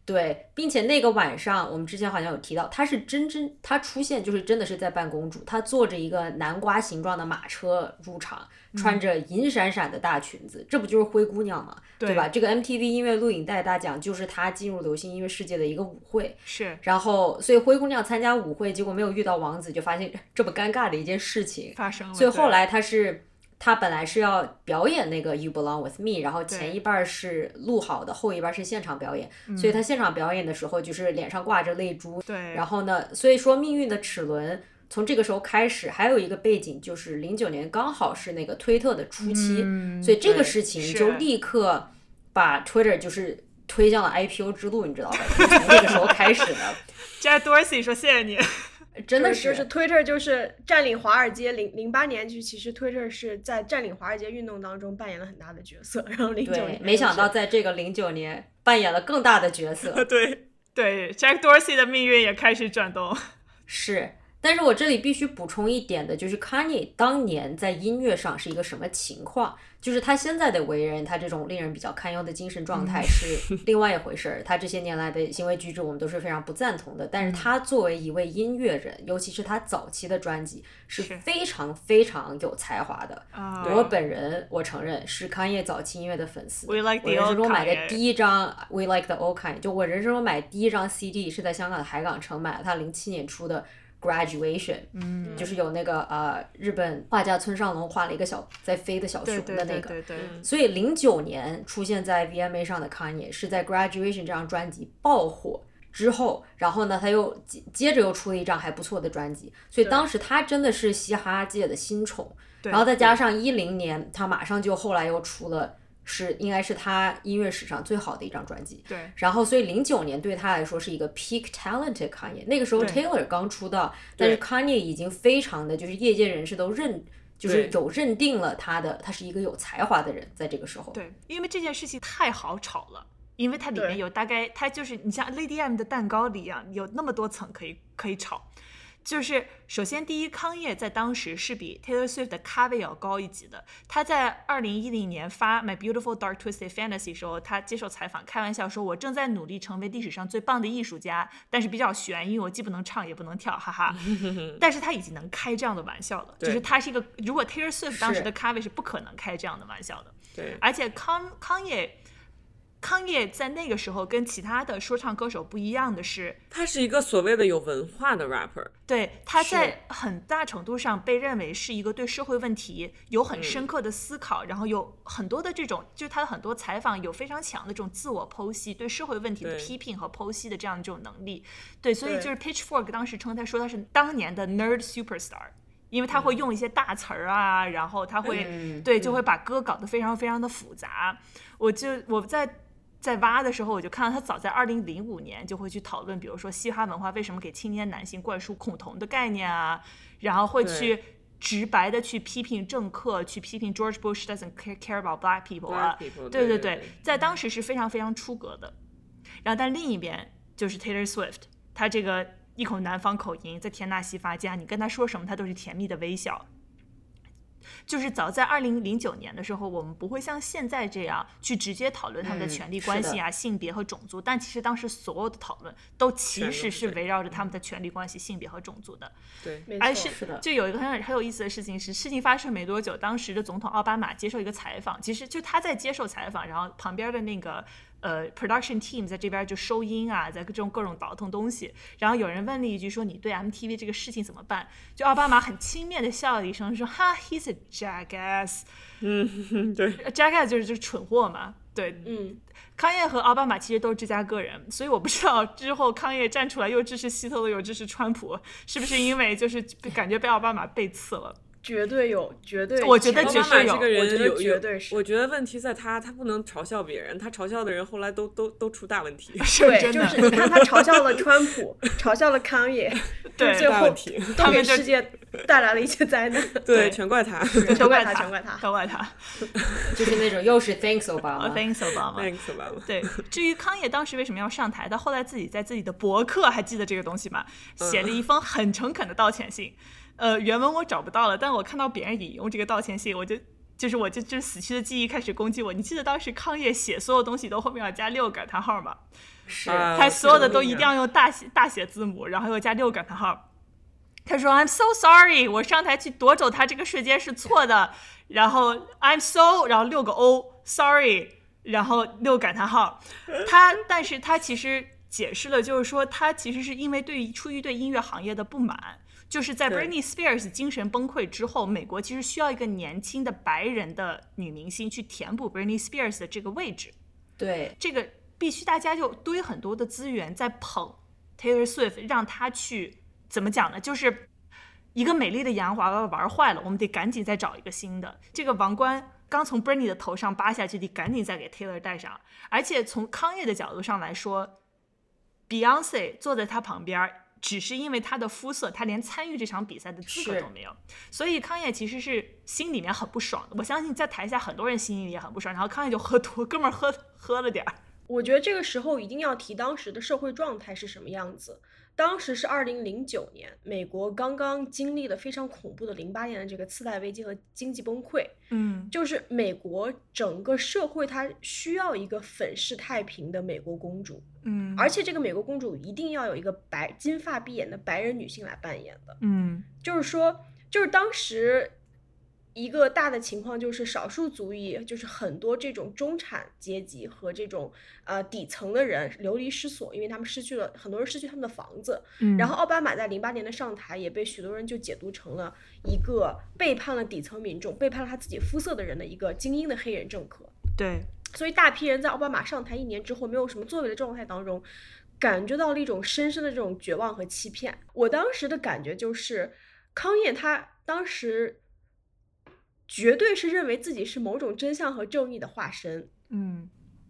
对，并且那个晚上，我们之前好像有提到，他是真真他出现就是真的是在扮公主，她坐着一个南瓜形状的马车入场，穿着银闪闪的大裙子，这不就是灰姑娘吗？对吧？这个 MTV 音乐录影带大奖就是她进入流行音乐世界的一个舞会，是然后所以灰姑娘参加舞会，结果没有遇到王子，就发现这么尴尬的一件事情。发生了。所以后来她是他本来是要表演那个 You Belong with Me，然后前一半儿是录好的，后一半儿是现场表演。嗯所以他现场表演的时候就是脸上挂着泪珠。对，然后呢，所以说命运的齿轮从这个时候开始，还有一个背景就是零九年刚好是那个推特的初期，嗯所以这个事情就立刻把 Twitter 就是推向了 IPO 之路，你知道吧？就从那个时候开始的，Jack Dorsey 说谢谢你。真的是就是是 Twitter 就是占领华尔街，零零八年就其实 Twitter 是在占领华尔街运动当中扮演了很大的角色，然后零九对年，没想到在这个零九年扮演了更大的角色。对对，Jack Dorsey 的命运也开始转动。是，但是我这里必须补充一点的，就是 Kanye 当年在音乐上是一个什么情况？就是他现在的为人，他这种令人比较堪忧的精神状态是另外一回事儿。他这些年来的行为举止，我们都是非常不赞同的。但是他作为一位音乐人，尤其是他早期的专辑，是是非常非常有才华的。啊我本人我承认是 Kanye 早期音乐的粉丝。我人生中买的第一张 We Like the Old Kind，就我人生中买第一张 CD 是在香港的海港城买了他零七年出的 Graduation，嗯，就是有那个呃日本画家村上隆画了一个小在飞的小熊的那个。对对对，所以零九年出现在 VMA 上的 Kanye 是在 Graduation 这张专辑爆火之后，然后呢他又接接着又出了一张还不错的专辑，所以当时他真的是嘻哈界的新宠。然后再加上一零年，他马上就后来又出了是应该是他音乐史上最好的一张专辑。对然后所以零九年对他来说是一个 peak talented Kanye，那个时候 Taylor 刚出道，但是 Kanye 已经非常的就是业界人士都认。就是有认定了他的，他是一个有才华的人，在这个时候。对，因为这件事情太好炒了。因为它里面有大概，它就是你像 Lady M 的蛋糕里一样，有那么多层可以可以炒。就是首先第一，康业在当时是比 Taylor Swift 的咖位要高一级的。他在二零一零年发《My Beautiful Dark Twisted Fantasy》时候，他接受采访开玩笑说：“我正在努力成为历史上最棒的艺术家，但是比较悬，因为我既不能唱也不能跳，哈哈。”但是他已经能开这样的玩笑了，就是他是一个，如果 Taylor Swift 当时的咖位是不可能开这样的玩笑的。对，而且康康也康业在那个时候跟其他的说唱歌手不一样的是，他是一个所谓的有文化的 rapper，对他在很大程度上被认为是一个对社会问题有很深刻的思考，然后有很多的这种，就是他的很多采访有非常强的这种自我剖析，对社会问题的批评和剖析的这样的这种能力。对，所以就是 Pitchfork 当时称他说他是当年的 nerd superstar。因为他会用一些大词儿啊，然后他会、嗯对就会把歌搞得非常非常的复杂。我就我在在挖的时候，我就看到他早在二零零五年就会去讨论，比如说嘻哈文化为什么给青年男性灌输恐同的概念啊，然后会去直白的去批评政客，去批评 George Bush doesn't care care about black people 啊 people，对对对对对，在当时是非常非常出格的。然后但另一边就是 Taylor Swift，他这个一口南方口音，在田纳西发家，你跟他说什么，他都是甜蜜的微笑。就是早在二零零九年的时候，我们不会像现在这样去直接讨论他们的嗯权利关系啊、性别和种族，但其实当时所有的讨论都其实是是围绕着他们的权利关系、性别和种族的。对，没而错，是的就有一个很很有意思的事情是，事情发生没多久，当时的总统奥巴马接受一个采访，其实就他在接受采访，然后旁边的那个呃 production team 在这边就收音啊，在这种各种倒腾东西，然后有人问了一句说你对 MTV 这个事情怎么办？就奥巴马很轻蔑的笑了一声说哈 he's a jackass，嗯，对，jackass 就是就是蠢货嘛，对，嗯，康业和奥巴马其实都是芝加哥人，所以我不知道之后康业站出来又支持希特勒又支持川普，是不是因为就是感觉被奥巴马背刺了？绝对有，绝对，我觉得奥绝对有这个人我觉得有有绝对是我觉得问题在他，他不能嘲笑别人，他嘲笑的人后来都都都出大问题，对，是真的，就是你看他嘲笑了川普，嘲笑了康也，对最后都他给世界带来了一些灾难。对，全怪他。全怪他，全怪他。全怪他。就是那种又是 Thanks Obama，、Thanks Obama。对，至于康也当时为什么要上台，他后来自己在自己的博客还记得这个东西吗？写了一封很诚恳的道歉信。呃，原文我找不到了，但我看到别人引用这个道歉信，我就就是我就就死去的记忆开始攻击我。你记得当时康业写所有东西都后面要加六个感叹号吗？是啊他所有的都一定要用大写大写字母，然后又加六个感叹号。他说：“I'm so sorry，我上台去夺走他这个瞬间是错的。然后 I'm so，然后六个 O，sorry，然后六感叹号。他，但是他其实解释了，就是说他其实是因为对于出于对音乐行业的不满，就是在 Britney Spears 精神崩溃之后，美国其实需要一个年轻的白人的女明星去填补 Britney Spears 的这个位置。对，这个必须大家就堆很多的资源在捧 Taylor Swift，让她去怎么讲呢？就是一个美丽的洋娃娃玩坏了，我们得赶紧再找一个新的。这个王冠刚从 Britney 的头上扒下去，得赶紧再给 Taylor 戴上。而且从康业的角度上来说，Beyonce 坐在他旁边儿。只是因为他的肤色，他连参与这场比赛的资格都没有，所以康业其实是心里面很不爽的。我相信在台下很多人心里也很不爽，然后康业就喝多，哥们儿喝喝了点儿，我觉得这个时候一定要提当时的社会状态是什么样子。当时是二零零九年，美国刚刚经历了非常恐怖的零八年的这个次贷危机和经济崩溃，嗯。就是美国整个社会它需要一个粉饰太平的美国公主，嗯，而且这个美国公主一定要有一个白金发碧眼的白人女性来扮演的。嗯。就是说，就是当时一个大的情况，就是少数族裔，就是很多这种中产阶级和这种呃底层的人流离失所，因为他们失去了很多人失去他们的房子。嗯，然后奥巴马在零八年的上台，也被许多人就解读成了一个背叛了底层民众、背叛了他自己肤色的人的一个精英的黑人政客。对，所以大批人在奥巴马上台一年之后没有什么作为的状态当中，感觉到了一种深深的这种绝望和欺骗。我当时的感觉就是，康燕他当时绝对是认为自己是某种真相和正义的化身，嗯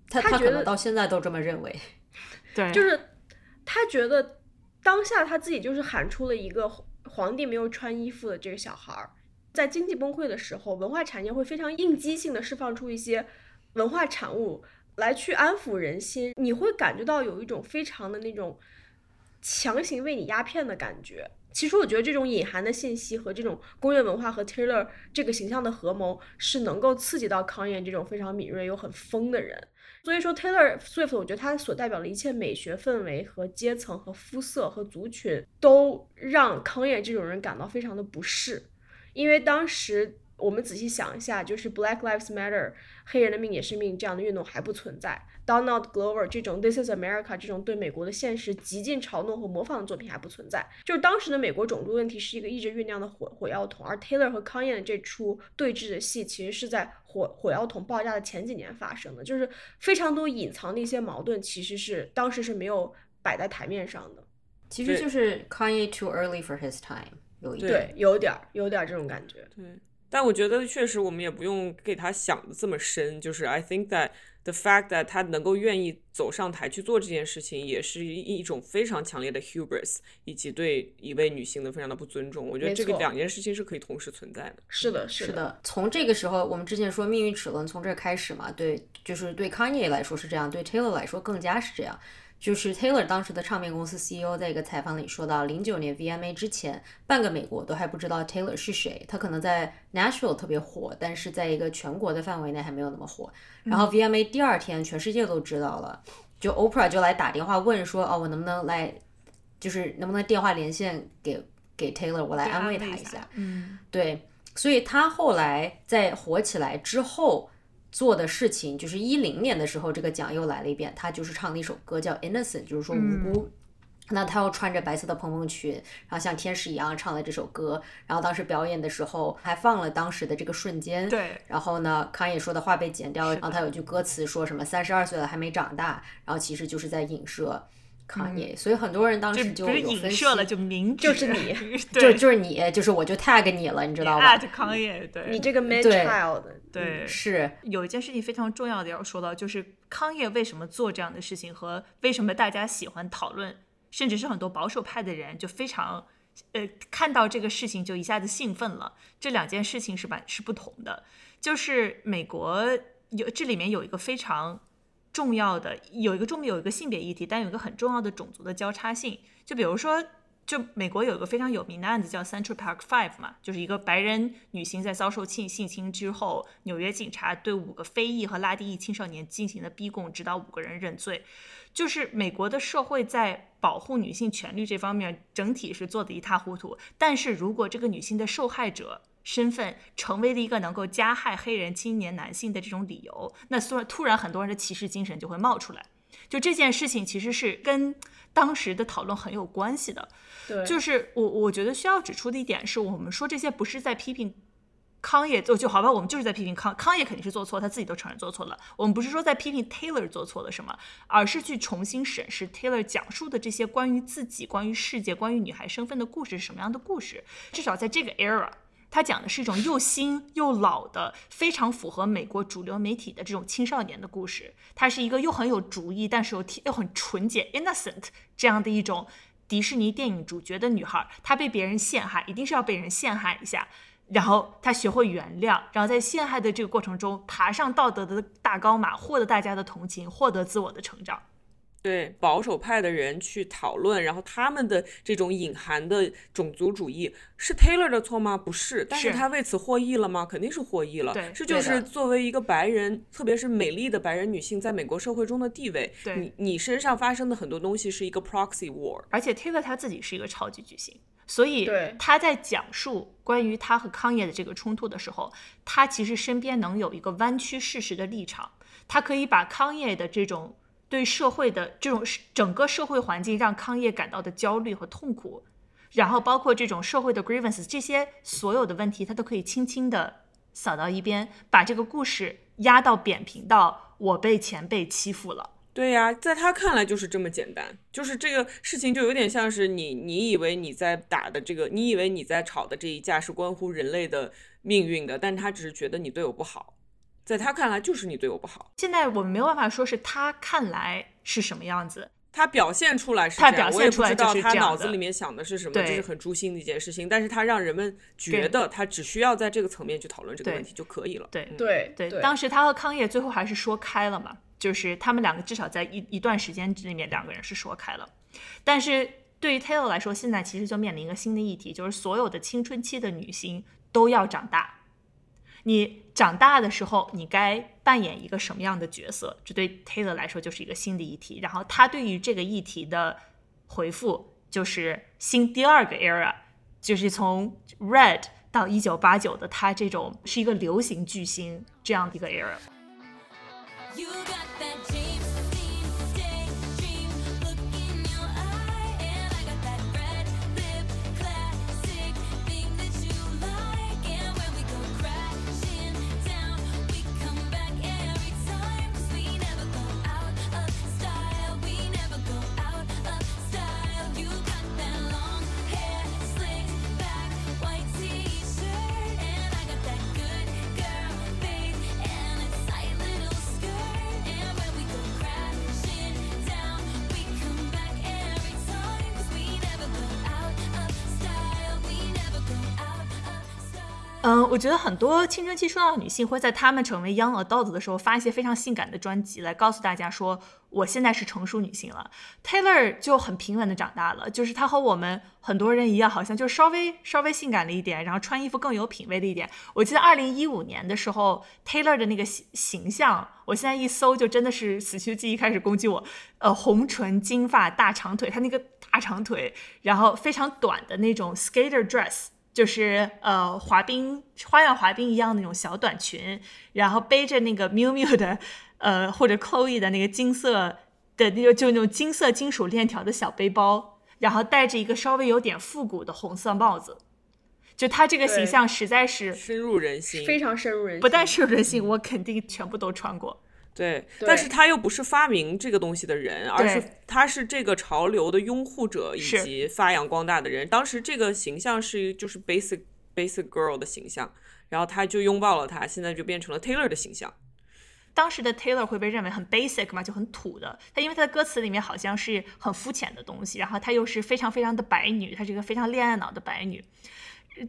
他他可能他觉得到现在都这么认为。对，就是他觉得当下他自己就是喊出了一个皇帝没有穿衣服的这个小孩儿，在经济崩溃的时候，文化产业会非常应激性的释放出一些文化产物来去安抚人心，你会感觉到有一种非常的那种强行为你鸦片的感觉。其实我觉得这种隐含的信息和这种工业文化和 Taylor 这个形象的合谋，是能够刺激到康彦这种非常敏锐又很疯的人。所以说，Taylor Swift，我觉得他所代表的一切美学氛围和阶层和肤色和族群，都让康彦这种人感到非常的不适。因为当时我们仔细想一下，就是 Black Lives Matter，黑人的命也是命这样的运动还不存在，Donald Glover 这种 This is America 这种对美国的现实极尽嘲弄和模仿的作品还不存在。就是当时的美国种族问题是一个一直酝酿的火火药桶，而 Taylor 和康燕的这出对峙的戏，其实是在火火药桶爆炸的前几年发生的，就是非常多隐藏的一些矛盾，其实是当时是没有摆在台面上的。其实就是 Kanye too early for his time，有一对点。对，有点儿，有点儿这种感觉。对，但我觉得确实我们也不用给他想的这么深。就是 I think that the fact that 他能够愿意走上台去做这件事情，也是一一种非常强烈的 hubris，以及对一位女性的非常的不尊重。我觉得这个两件事情是可以同时存在的。是的，是的，是的，从这个时候，我们之前说命运齿轮从这儿开始嘛，对，就是对 Kanye 来说是这样，对 Taylor 来说更加是这样。就是 Taylor 当时的唱片公司 CEO 在一个采访里说到，零九年 VMA 之前，半个美国都还不知道 Taylor 是谁，他可能在 Nashville 特别火，但是在一个全国的范围内还没有那么火。然后 VMA 第二天，全世界都知道了，就 Oprah 就来打电话问说，哦，我能不能来，就是能不能电话连线给给 Taylor，我来安慰他一下。嗯对，所以他后来在火起来之后做的事情，就是一零年的时候，这个奖又来了一遍，他就是唱了一首歌叫《Innocent》，就是说无辜。那他又穿着白色的蓬蓬裙，然后像天使一样唱了这首歌。然后当时表演的时候还放了当时的这个瞬间。对。然后呢，康也说的话被剪掉，是然后他有句歌词说什么“三十二岁了还没长大”，然后其实就是在影射康也。所以很多人当时就有分射了，就明指就是你 就对，就是你，就是我就 tag 你了，你知道吧？at 康业，对，你这个 man 对 child，对是。有一件事情非常重要的要说到，就是康业为什么做这样的事情，和为什么大家喜欢讨论，甚至是很多保守派的人就非常，呃，看到这个事情就一下子兴奋了。这两件事情是吧是不同的，就是美国有这里面有一个非常重要的，有一个重有一个性别议题，但有一个很重要的种族的交叉性。就比如说就美国有一个非常有名的案子叫 Central Park Five 嘛，就是一个白人女性在遭受性性侵之后，纽约警察对五个非裔和拉丁裔青少年进行了逼供，直到五个人认罪。就是美国的社会在保护女性权利这方面整体是做的一塌糊涂，但是如果这个女性的受害者身份成为了一个能够加害黑人青年男性的这种理由，那突然突然很多人的歧视精神就会冒出来。就这件事情其实是跟当时的讨论很有关系的。对，就是我我觉得需要指出的一点是，我们说这些不是在批评康业，就就好吧，我们就是在批评康康业肯定是做错，他自己都承认做错了。我们不是说在批评 Taylor 做错了什么，而是去重新审视 Taylor 讲述的这些关于自己、关于世界、关于女孩身份的故事是什么样的故事。至少在这个 era，他讲的是一种又新又老的、非常符合美国主流媒体的这种青少年的故事。它是一个又很有主意，但是又又很纯洁 innocent 这样的一种。迪士尼电影主角的女孩，她被别人陷害，一定是要被人陷害一下，然后她学会原谅，然后在陷害的这个过程中爬上道德的大高马，获得大家的同情，获得自我的成长。对保守派的人去讨论，然后他们的这种隐含的种族主义是 Taylor 的错吗？不是，但是他为此获益了吗？肯定是获益了。对，这就是作为一个白人，特别是美丽的白人女性，在美国社会中的地位。对，你你身上发生的很多东西是一个 proxy war。而且 Taylor 他自己是一个超级巨星，所以他在讲述关于他和康业的这个冲突的时候，他其实身边能有一个弯曲事实的立场，他可以把康业的这种。对社会的这种整个社会环境让康业感到的焦虑和痛苦，然后包括这种社会的 grievance 这些所有的问题，他都可以轻轻的扫到一边，把这个故事压到扁平到我被前辈欺负了。对呀，在他看来就是这么简单，就是这个事情就有点像是你，你以为你在打的这个，你以为你在吵的这一架是关乎人类的命运的，但他只是觉得你对我不好。在他看来，就是你对我不好。现在我们没有办法说是他看来是什么样子，他表现出来是他表现出来就是他脑子里面想的是什么，这是很诛心的一件事情。但是他让人们觉得他只需要在这个层面去讨论这个问题就可以了。对对对，当时他和康业最后还是说开了嘛，就是他们两个至少在一一段时间里面两个人是说开了。但是对于 Taylor 来说，现在其实就面临一个新的议题，就是所有的青春期的女性都要长大。你长大的时候，你该扮演一个什么样的角色？这对 Taylor 来说就是一个新的议题。然后他对于这个议题的回复就是新第二个 era，就是从 Red 到一九八九的他这种是一个流行巨星这样的一个 era。嗯，我觉得很多青春期出道的女性会在她们成为 young adult 的时候发一些非常性感的专辑，来告诉大家说我现在是成熟女性了。Taylor 就很平稳的长大了，就是她和我们很多人一样，好像就稍微稍微性感了一点，然后穿衣服更有品味了一点。我记得二零一五年的时候，Taylor 的那个形形象，我现在一搜就真的是死去记忆开始攻击我。呃，红唇、金发、大长腿，她那个大长腿，然后非常短的那种 skater dress。就是呃滑冰花样滑冰一样那种小短裙，然后背着那个 miu miu 的呃或者 Chloe 的那个金色的那个就那种金色金属链条的小背包，然后戴着一个稍微有点复古的红色帽子，就他这个形象实在是深入人心，非常深入人心。不但深入人心，我肯定全部都穿过。对，但是他又不是发明这个东西的人，而是他是这个潮流的拥护者以及发扬光大的人。当时这个形象是就是 basic basic girl 的形象，然后他就拥抱了他，现在就变成了 Taylor 的形象。当时的 Taylor 会被认为很 basic 嘛，就很土的。他因为他的歌词里面好像是很肤浅的东西，然后他又是非常非常的白女，她是一个非常恋爱脑的白女。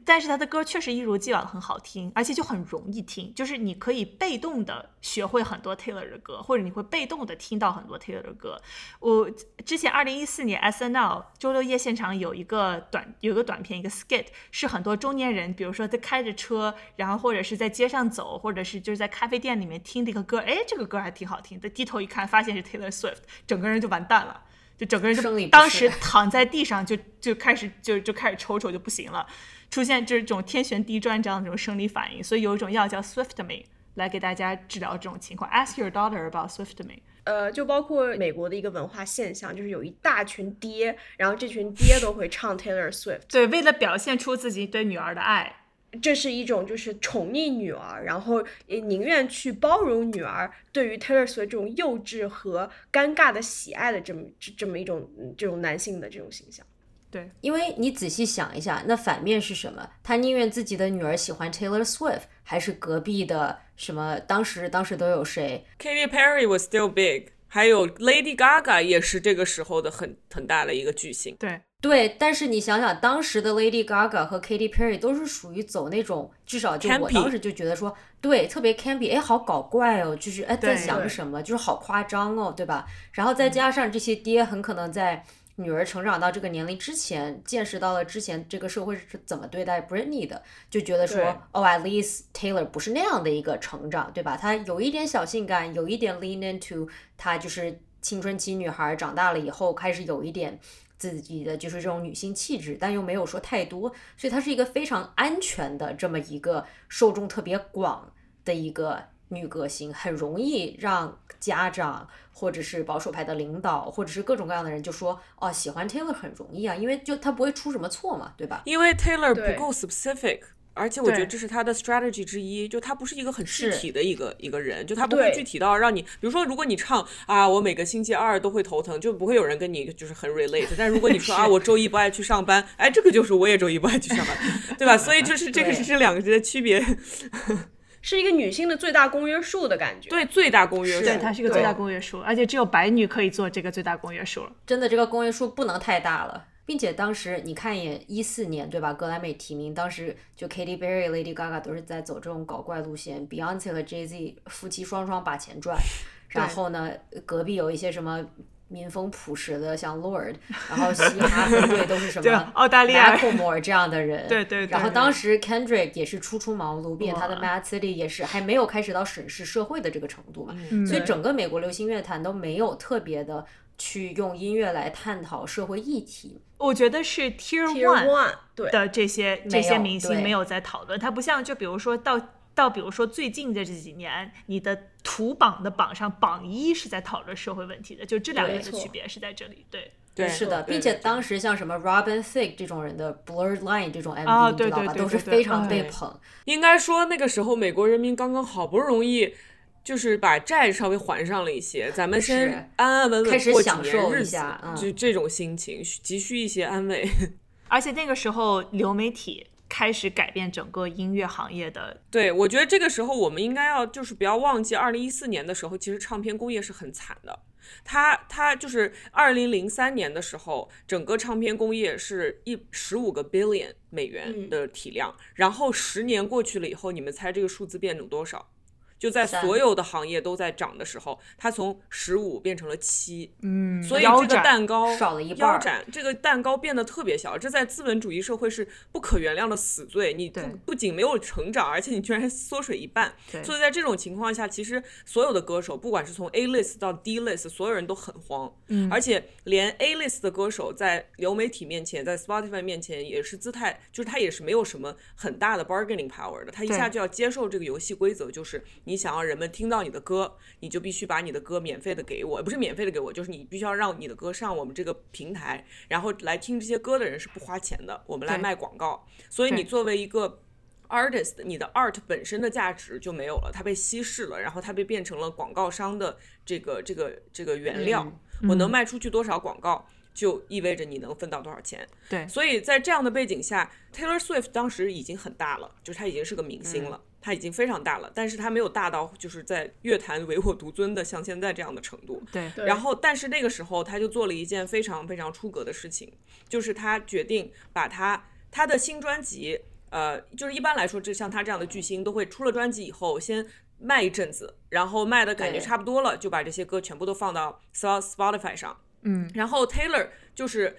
但是他的歌确实一如既往的很好听，而且就很容易听，就是你可以被动的学会很多 Taylor 的歌，或者你会被动的听到很多 Taylor 的歌。我之前二零一四年 S N L 周六夜现场有一个短有一个短片一个 skit，是很多中年人，比如说在开着车，然后或者是在街上走，或者是就是在咖啡店里面听这个歌，哎，这个歌还挺好听的，低头一看发现是 Taylor Swift，整个人就完蛋了。就整个人就当时躺在地上就就开始就就开始抽抽就不行了。出现就是这种天旋地转这样的这种生理反应，所以有一种药叫 Swiftame 来给大家治疗这种情况。Ask your daughter about Swiftame。呃，就包括美国的一个文化现象，就是有一大群爹，然后这群爹都会唱 Taylor Swift。对，为了表现出自己对女儿的爱，这是一种就是宠溺女儿，然后也宁愿去包容女儿对于 Taylor Swift 这种幼稚和尴尬的喜爱的这么这这么一种这种男性的这种形象。对，因为你仔细想一下，那反面是什么？他宁愿自己的女儿喜欢 Taylor Swift，还是隔壁的什么？当时当时都有谁？Katy Perry was still big，还有 Lady Gaga 也是这个时候的很很大的一个巨星。对对，但是你想想，当时的 Lady Gaga 和 Katy Perry 都是属于走那种，至少就我当时就觉得说，对，特别 campy，哎，好搞怪哦，就是哎在想什么，就是好夸张哦，对吧？然后再加上这些爹很可能在。女儿成长到这个年龄之前，见识到了之前这个社会是怎么对待 Britney 的，就觉得说，哦，at least Taylor 不是那样的一个成长，对吧？她有一点小性感，有一点 lean into，她就是青春期女孩长大了以后开始有一点自己的就是这种女性气质，但又没有说太多，所以她是一个非常安全的这么一个受众特别广的一个女歌星，很容易让家长。或者是保守派的领导，或者是各种各样的人就说，哦，喜欢 Taylor 很容易啊，因为就他不会出什么错嘛，对吧？因为 Taylor 不够 specific，而且我觉得这是他的 strategy 之一，就他不是一个很具体的一个一个人，就他不会具体到让你，比如说如果你唱啊，我每个星期二都会头疼，就不会有人跟你就是很 relate。但如果你说啊，我周一不爱去上班，哎，这个就是我也周一不爱去上班，对吧？所以就是 这个是这两个的区别。是一个女性的最大公约数的感觉，对最大公约数，对它是一个最大公约数，而且只有白女可以做这个最大公约数了。真的，这个公约数不能太大了，并且当时你看一眼一四年，对吧？格莱美提名，当时就 Katy Perry、Lady Gaga 都是在走这种搞怪路线，Beyonce 和 Jay Z 夫妻双双把钱赚，然后呢，隔壁有一些什么。民风朴实的像 Lord，然后嘻哈分队都是什么 澳大利亚 Macklemore 这样的人，对对。然后当时 Kendrick 也是初出茅庐，并且他的 Mad City 也是还没有开始到审视社会的这个程度嘛，所以整个美国流行乐坛都没有特别的去用音乐来探讨社会议题。我觉得是 Tier One 的这些这些明星没有在讨论，他不像就比如说到。到比如说最近的这几年，你的图榜的榜上榜一是在讨论社会问题的，就这两个的区别是在这里。对，对，是的，并且当时像什么 Robin Thicke 这种人的 Blurred Line 这种 MV，你知道吧，都是非常被捧。应该说那个时候美国人民刚刚好不容易就是把债稍微还上了一些，咱们先安安稳稳开始享受一下，就这种心情，急需一些安慰。而且那个时候流媒体。开始改变整个音乐行业的，对我觉得这个时候我们应该要就是不要忘记，二零一四年的时候，其实唱片工业是很惨的。它它就是二零零三年的时候，整个唱片工业是一十五个 billion 美元的体量，然后十年过去了以后，你们猜这个数字变成多少？就在所有的行业都在涨的时候，它从十五变成了七，嗯，所以这个蛋糕少了一半，腰斩，这个蛋糕变得特别小，这在资本主义社会是不可原谅的死罪。你不不仅没有成长，而且你居然缩水一半。所以在这种情况下，其实所有的歌手，不管是从 A list 到 D list，所有人都很慌。嗯，而且连 A list 的歌手在流媒体面前，在 Spotify 面前也是姿态，就是他也是没有什么很大的 bargaining power 的，他一下就要接受这个游戏规则，就是你。想要人们听到你的歌，你就必须把你的歌免费的给我，不是免费的给我，就是你必须要让你的歌上我们这个平台，然后来听这些歌的人是不花钱的，我们来卖广告。所以你作为一个 artist，你的 art 本身的价值就没有了，它被稀释了，然后它被变成了广告商的这个这个这个原料。我能卖出去多少广告，就意味着你能分到多少钱。对，所以在这样的背景下，Taylor Swift 当时已经很大了，就是他已经是个明星了。他已经非常大了，但是他没有大到就是在乐坛唯我独尊的像现在这样的程度。对。然后，但是那个时候他就做了一件非常非常出格的事情，就是他决定把他他的新专辑呃，就是一般来说，就像他这样的巨星，都会出了专辑以后先卖一阵子，然后卖的感觉差不多了，就把这些歌全部都放到 Sp- Spotify 上。嗯，然后 Taylor 就是，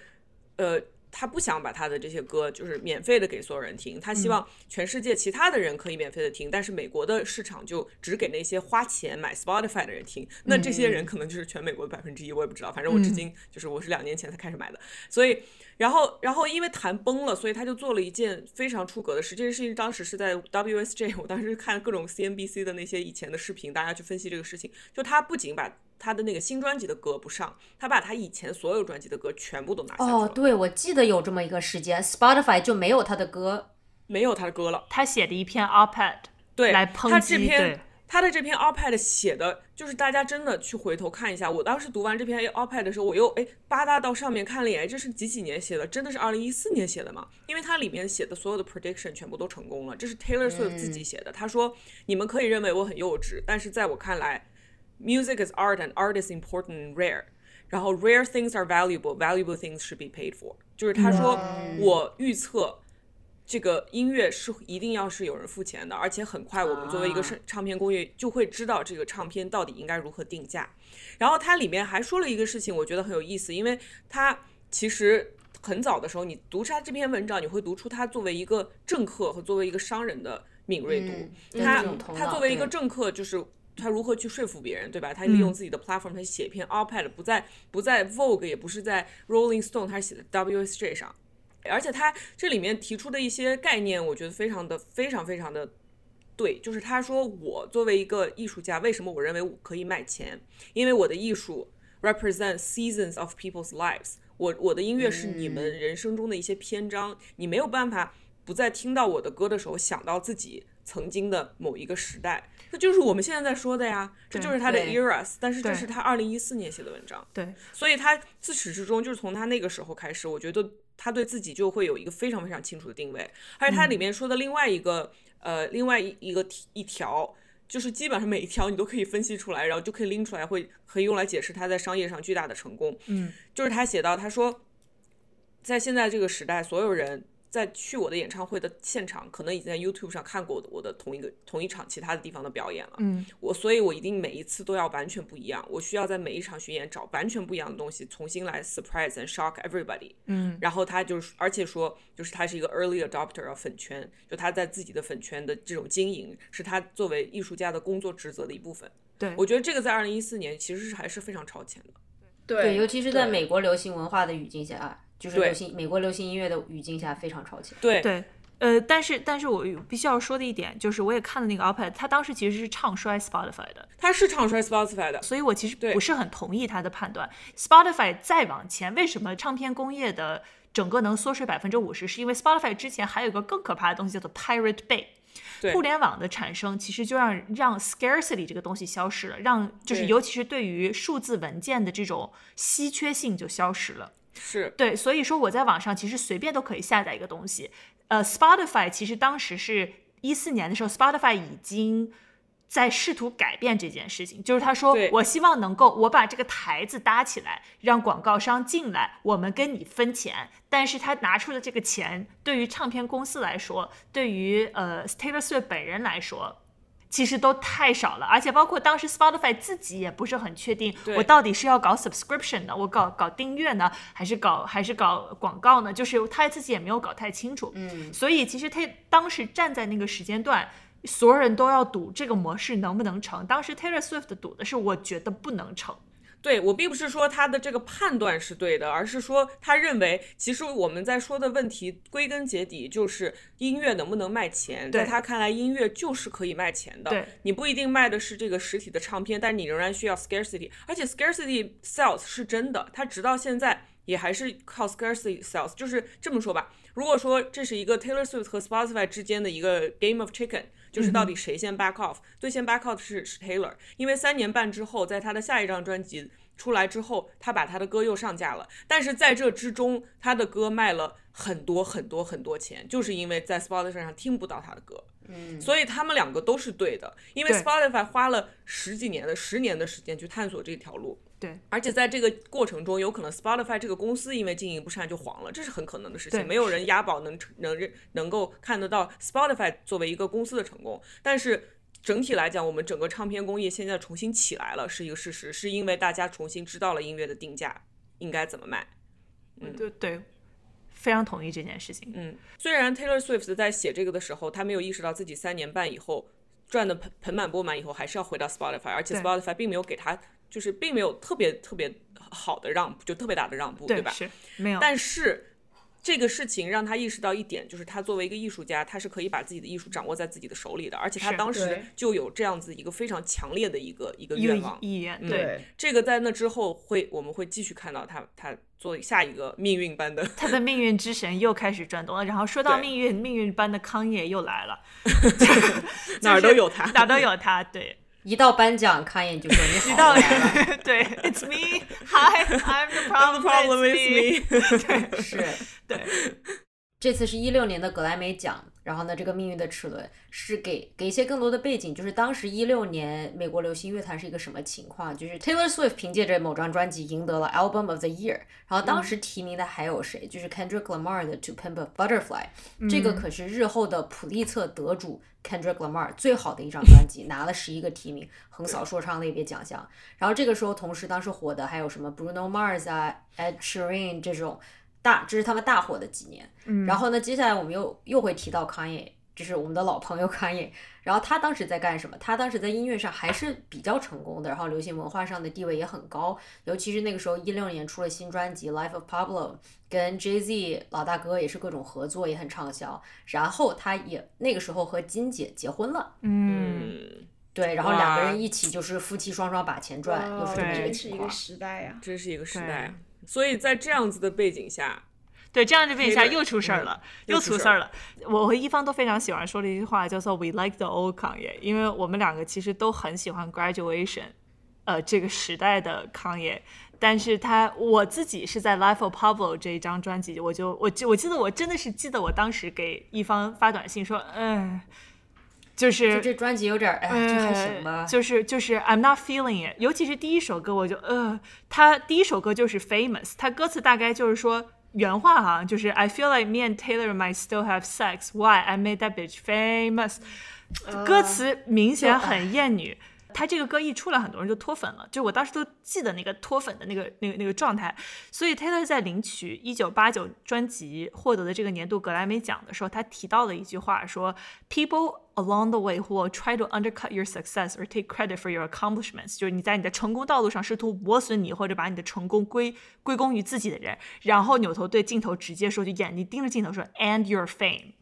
呃，他不想把他的这些歌就是免费的给所有人听，他希望全世界其他的人可以免费的听，但是美国的市场就只给那些花钱买 Spotify 的人听。那这些人可能就是全美国的百分之一，我也不知道，反正我至今就是我是两年前才开始买的，所以。然后，然后因为谈崩了，所以他就做了一件非常出格的事。这件事情当时是在 WSJ，我当时看各种 CNBC 的那些以前的视频，大家去分析这个事情。就他不仅把他的那个新专辑的歌不上，他把他以前所有专辑的歌全部都拿下去了，哦，对，我记得有这么一个时间，Spotify 就没有他的歌。没有他的歌了。他写的一篇 op-ed 对，来抨他击，这篇对，他的这篇 op-ed 写的，就是大家真的去回头看一下。我当时读完这篇 op-ed 的时候，我又哎吧嗒到上面看了一眼，这是几几年写的？真的是二零一四年写的吗？因为它里面写的所有的 prediction 全部都成功了，这是 Taylor Swift 自己写的。他说：“你们可以认为我很幼稚，但是在我看来，music is art and art is important and rare。”然后 rare things are valuable, valuable things should be paid for。就是他说，我预测这个音乐是一定要是有人付钱的，而且很快我们作为一个啊唱唱片工业就会知道这个唱片到底应该如何定价。然后它里面还说了一个事情，我觉得很有意思，因为他其实很早的时候，你读他这篇文章，你会读出他作为一个政客和作为一个商人的敏锐度。嗯他他作为一个政客，就是他如何去说服别人，对吧？他利用自己的 platform，他写一篇 op-ed，不在不在 Vogue，也不是在 Rolling Stone，他是写的 WSJ 上。而且他这里面提出的一些概念，我觉得非常的非常非常的对，就是他说我作为一个艺术家，为什么我认为我可以卖钱？因为我的艺术 represent seasons of people's lives。我我的音乐是你们人生中的一些篇章，你没有办法不在听到我的歌的时候想到自己曾经的某一个时代。这就是我们现在在说的呀，这就是他的 eras，但是这是他二零一四年写的文章。对，所以他自始至终就是从他那个时候开始，我觉得他对自己就会有一个非常非常清楚的定位。而且他里面说的另外一个、呃，另外一一个一条，就是基本上每一条你都可以分析出来，然后就可以拎出来，会可以用来解释他在商业上巨大的成功。嗯，就是他写到，他说，在现在这个时代，所有人。在去我的演唱会的现场，可能已经在 YouTube 上看过我的同一个同一场其他的地方的表演了。嗯，我所以，我一定每一次都要完全不一样。我需要在每一场巡演找完全不一样的东西，重新来 surprise and shock everybody。嗯，然后他就是，而且说，就是他是一个 early adopter of 粉圈，就他在自己的粉圈的这种经营，是他作为艺术家的工作职责的一部分。对，我觉得这个在二零一四年其实是还是非常超前的。对对，尤其是在美国流行文化的语境下，就是流行美国流行音乐的语境下非常超前。对对，呃，但是但是我有必须要说的一点就是，我也看了那个 op-ed，他当时其实是唱衰 Spotify 的，他是唱衰 Spotify 的，所以我其实不是很同意他的判断。Spotify 再往前，为什么唱片工业的整个能缩水百分之五十？是因为 Spotify 之前还有一个更可怕的东西叫做 Pirate Bay。对互联网的产生其实就让让 scarcity 这个东西消失了，让就是尤其是对于数字文件的这种稀缺性就消失了。是对，所以说我在网上其实随便都可以下载一个东西。呃，Spotify 其实当时是一四年的时候，Spotify 已经在试图改变这件事情，就是他说我希望能够我把这个台子搭起来，让广告商进来，我们跟你分钱。但是他拿出的这个钱，对于唱片公司来说，对于呃 Taylor Swift 本人来说。其实都太少了，而且包括当时 Spotify 自己也不是很确定，我到底是要搞 subscription 呢，我搞搞订阅呢，还是搞还是搞广告呢？就是他自己也没有搞太清楚。嗯，所以其实他当时站在那个时间段，所有人都要赌这个模式能不能成。当时 Taylor Swift 赌的是，我觉得不能成。对我并不是说他的这个判断是对的，而是说他认为，其实我们在说的问题归根结底就是音乐能不能卖钱。在他看来，音乐就是可以卖钱的。对，你不一定卖的是这个实体的唱片，但你仍然需要 scarcity，而且 scarcity sales 是真的，它直到现在也还是靠 scarcity sales。就是这么说吧，如果说这是一个 Taylor Swift 和 Spotify 之间的一个 game of chicken。就是到底谁先 back off？、最先 back off 是 Taylor，因为三年半之后，在他的下一张专辑出来之后，他把他的歌又上架了。但是在这之中，他的歌卖了很多很多很多钱，就是因为在 Spotify 上听不到他的歌。嗯，所以他们两个都是对的，因为 Spotify 花了十几年的十年的时间去探索这条路，对，而且在这个过程中，有可能 Spotify 这个公司因为经营不善就黄了，这是很可能的事对情。没有人押宝能能认能够看得到 Spotify 作为一个公司的成功，但是。整体来讲，我们整个唱片工业现在重新起来了，是一个事实，是因为大家重新知道了音乐的定价应该怎么卖。嗯对对，非常同意这件事情。嗯，虽然 Taylor Swift 在写这个的时候，他没有意识到自己三年半以后赚的盆盆满钵满以后，还是要回到 Spotify，而且 Spotify 并没有给他，就是并没有特别特别好的让步，就特别大的让步，对吧？是没有，但是这个事情让他意识到一点，就是他作为一个艺术家，他是可以把自己的艺术掌握在自己的手里的，而且他当时就有这样子一个非常强烈的一个一个愿望。意愿，嗯对这个在那之后会，我们会继续看到他他做下一个命运般的他的命运之神又开始转动了。然后说到命运，命运般的康业又来了 哪儿都有他，哪儿都有他。对，一到颁奖，康燕就说你好一到我来了对，It's me, Hi, I'm the problem, The problem is me。是，对，这次是一六年的格莱美奖，然后呢，这个命运的齿轮是给给一些更多的背景，就是当时一六年美国流行乐坛是一个什么情况？就是 Taylor Swift 凭借着某张专辑赢得了 Album of the Year，然后当时提名的还有谁？就是 Kendrick Lamar 的 To Pimp a Butterfly，、这个可是日后的普利策得主 Kendrick Lamar 最好的一张专辑，拿了十一个提名，横扫说唱类别奖项。然后这个时候，同时当时火的还有什么 Bruno Mars 啊、Ed Sheeran 这种大，这是他们大火的几年。嗯然后呢，接下来我们又又会提到 Kanye，就是我们的老朋友 Kanye。然后他当时在干什么？他当时在音乐上还是比较成功的，然后流行文化上的地位也很高。尤其是那个时候，一六年出了新专辑《Life of Pablo》，跟 Jay Z 老大哥也是各种合作，也很畅销。然后他也那个时候和金姐结婚了，嗯，嗯，对，然后两个人一起就是夫妻双双把钱赚，又哇是这么一个情况这是一个。时代呀、这是一个时对代。所以在这样子的背景下，对，这样的背景下又出事儿了，又又出事儿出事儿了。我和一方都非常喜欢说的一句话，叫做 “We like the old Kanye”，因为我们两个其实都很喜欢 Graduation，呃，这个时代的 Kanye。但是他我自己是在《Life of Pablo》这一张专辑，我就我记我记得我真的是记得我当时给一方发短信说，嗯，就是就这专辑有点儿，哎，这还行吧呃。就是就是 I'm not feeling it，尤其是第一首歌，我就呃，他第一首歌就是 Famous，他歌词大概就是说原话哈，就是 I feel like me and Taylor might still have sex. Why I made that bitch famous？、歌词明显很厌女。他这个歌一出来，很多人就脱粉了，就我当时都记得那个脱粉的那个、那个、那个状态。所以 Taylor 在领取一九八九专辑获得的这个年度格莱美奖的时候，他提到了一句话，说 People along the way who will try to undercut your success or take credit for your accomplishments，就是你在你的成功道路上试图磨损你或者把你的成功归归功于自己的人，然后扭头对镜头直接说，就眼睛盯着镜头说 and your fame。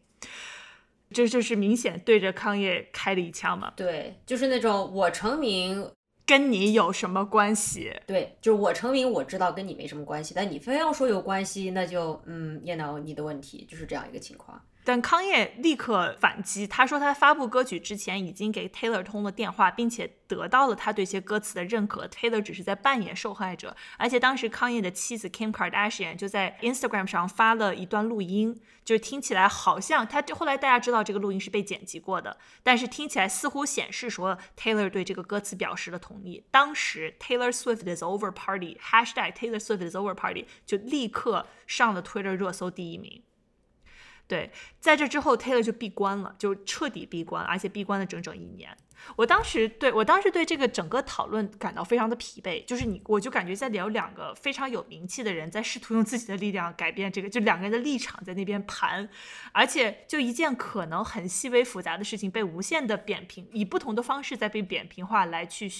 这就是明显对着康业开了一枪嘛，对，就是那种我成名，跟你有什么关系？对，就是我成名，我知道跟你没什么关系，但你非要说有关系，那就嗯，you know 你的问题，就是这样一个情况。但康业立刻反击，他说他发布歌曲之前已经给 Taylor 通了电话，并且得到了他对些歌词的认可。Taylor 只是在扮演受害者，而且当时康业的妻子 Kim Kardashian 就在 Instagram 上发了一段录音，就是听起来好像他后来大家知道这个录音是被剪辑过的，但是听起来似乎显示说 Taylor 对这个歌词表示了同意。当时 Taylor Swift is over party hashtag Taylor Swift is over party 就立刻上了 Twitter 热搜第一名。对，在这之后，Taylor 就闭关了，就彻底闭关，而且闭关了整整一年。我当时对我当时对这个整个讨论感到非常的疲惫，就是你，我就感觉在聊两个非常有名气的人在试图用自己的力量改变这个，就两个人的立场在那边盘，而且就一件可能很细微复杂的事情被无限的扁平，以不同的方式在被扁平化来去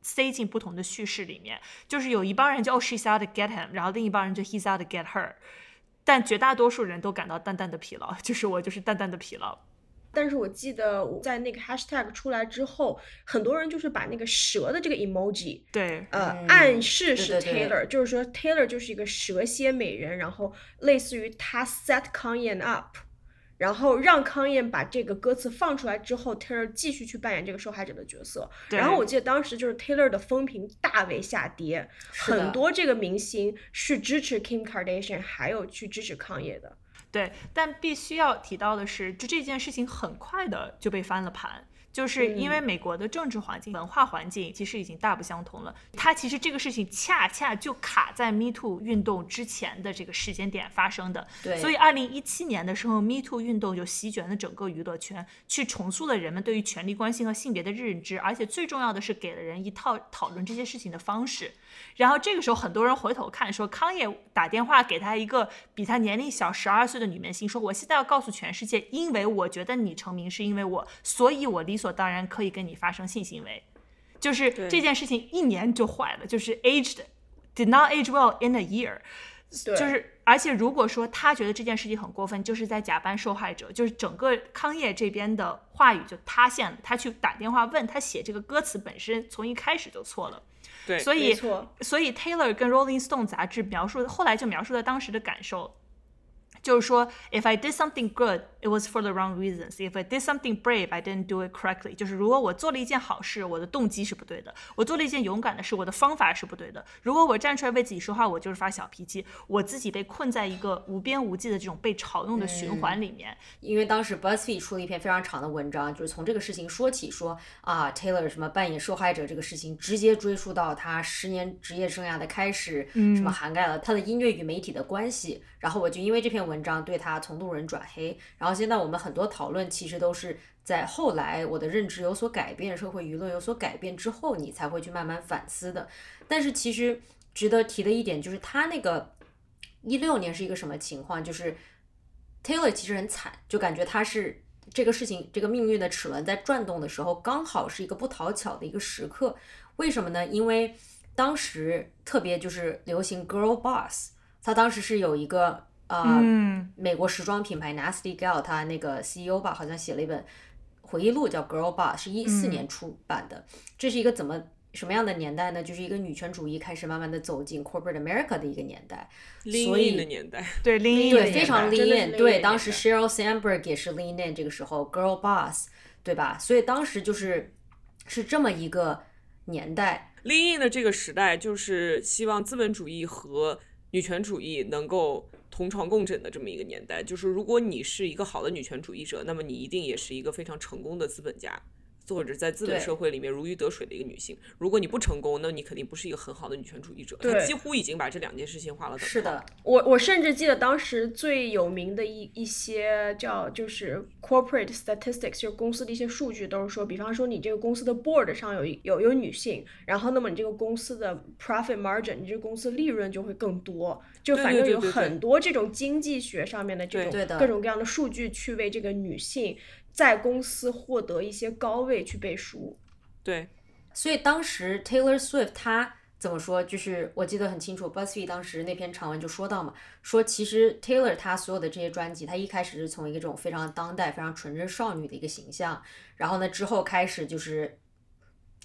塞进不同的叙事里面，就是有一帮人就哦 she's out to get him，然后另一帮人就 he's out to get her。但绝大多数人都感到淡淡的疲劳，就是我就是淡淡的疲劳。但是我记得我在那个 hashtag 出来之后，很多人就是把那个蛇的这个 emoji，对，呃，嗯暗示是对对对 Taylor，就是说 Taylor 就是一个蛇蝎美人，然后类似于他 set Kanye up，然后让康燕把这个歌词放出来之后，Taylor 继续去扮演这个受害者的角色。然后我记得当时就是 Taylor 的风评大为下跌，很多这个明星是支持 Kim Kardashian，还有去支持康燕的。对，但必须要提到的是，就这件事情很快的就被翻了盘。就是因为美国的政治环境、文化环境其实已经大不相同了。它其实这个事情恰恰就卡在 Me Too 运动之前的这个时间点发生的。对，所以二零一七年的时候，Me Too 运动就席卷了整个娱乐圈，去重塑了人们对于权力关系和性别的认知，而且最重要的是给了人一套讨论这些事情的方式。然后这个时候，很多人回头看，说康也打电话给他一个比他年龄小十二岁的女明星，说我现在要告诉全世界，因为我觉得你成名是因为我，所以我理所当然可以跟你发生性行为。就是这件事情一年就坏了，就是 aged did not age well in a year。就是，而且如果说他觉得这件事情很过分，就是在假扮受害者，就是整个康业这边的话语就塌陷了。他去打电话问他写这个歌词本身从一开始就错了。对，所以所以 Taylor 跟 Rolling Stone 杂志描述，后来就描述了当时的感受，就是说，If I did something good, it was for the wrong reasons. If I did something brave, I didn't do it correctly. 就是如果我做了一件好事，我的动机是不对的；我做了一件勇敢的事，我的方法是不对的。如果我站出来为自己说话，我就是发小脾气，我自己被困在一个无边无际的这种被嘲弄的循环里面。因为当时 BuzzFeed 出了一篇非常长的文章，就是从这个事情说起，说啊 Taylor 什么扮演受害者这个事情，直接追溯到他十年职业生涯的开始，什么涵盖了他的音乐与媒体的关系。然后我就因为这篇文章对他从路人转黑。然后现在我们很多讨论其实都是在后来我的认知有所改变，社会舆论有所改变之后，你才会去慢慢反思的。但是其实值得提的一点就是他那个一六年是一个什么情况，就是 Taylor 其实很惨，就感觉他是这个事情，这个命运的齿轮在转动的时候，刚好是一个不讨巧的一个时刻。为什么呢？因为当时特别就是流行 girl boss，他当时是有一个呃、嗯美国时装品牌 Nasty Gal，他那个 CEO 吧，好像写了一本回忆录叫 Girl Boss，是一四年出版的。这是一个怎么什么样的年代呢？就是一个女权主义开始慢慢的走进 corporate America 的一个年代。所 lean 以 in 的年代，对，另一对，非常真 lean 的是 in。lean 对当时年 Sheryl Sandberg 也是 lean in，这个时候 girl boss，对吧？所以当时就是是这么一个年代。lean in 的这个时代，就是希望资本主义和女权主义能够同床共枕的这么一个年代。就是如果你是一个好的女权主义者，那么你一定也是一个非常成功的资本家。或者在资本社会里面如鱼得水的一个女性，如果你不成功，那你肯定不是一个很好的女权主义者。她对。几乎已经把这两件事情画了等号。是的，我我甚至记得当时最有名的一一些叫就是 corporate statistics，就是公司的一些数据，都是说，比方说你这个公司的 board 上有有有女性，然后那么你这个公司的 profit margin，你这个公司利润就会更多，就反正有很多这种经济学上面的这种各种各样的数据去为这个女性在公司获得一些高位去背书。对，所以当时 Taylor Swift 她怎么说？就是我记得很清楚，BuzzFeed 当时那篇长文就说到嘛，说其实 Taylor 她所有的这些专辑，她一开始是从一个这种非常当代、非常纯真少女的一个形象，然后呢之后开始就是。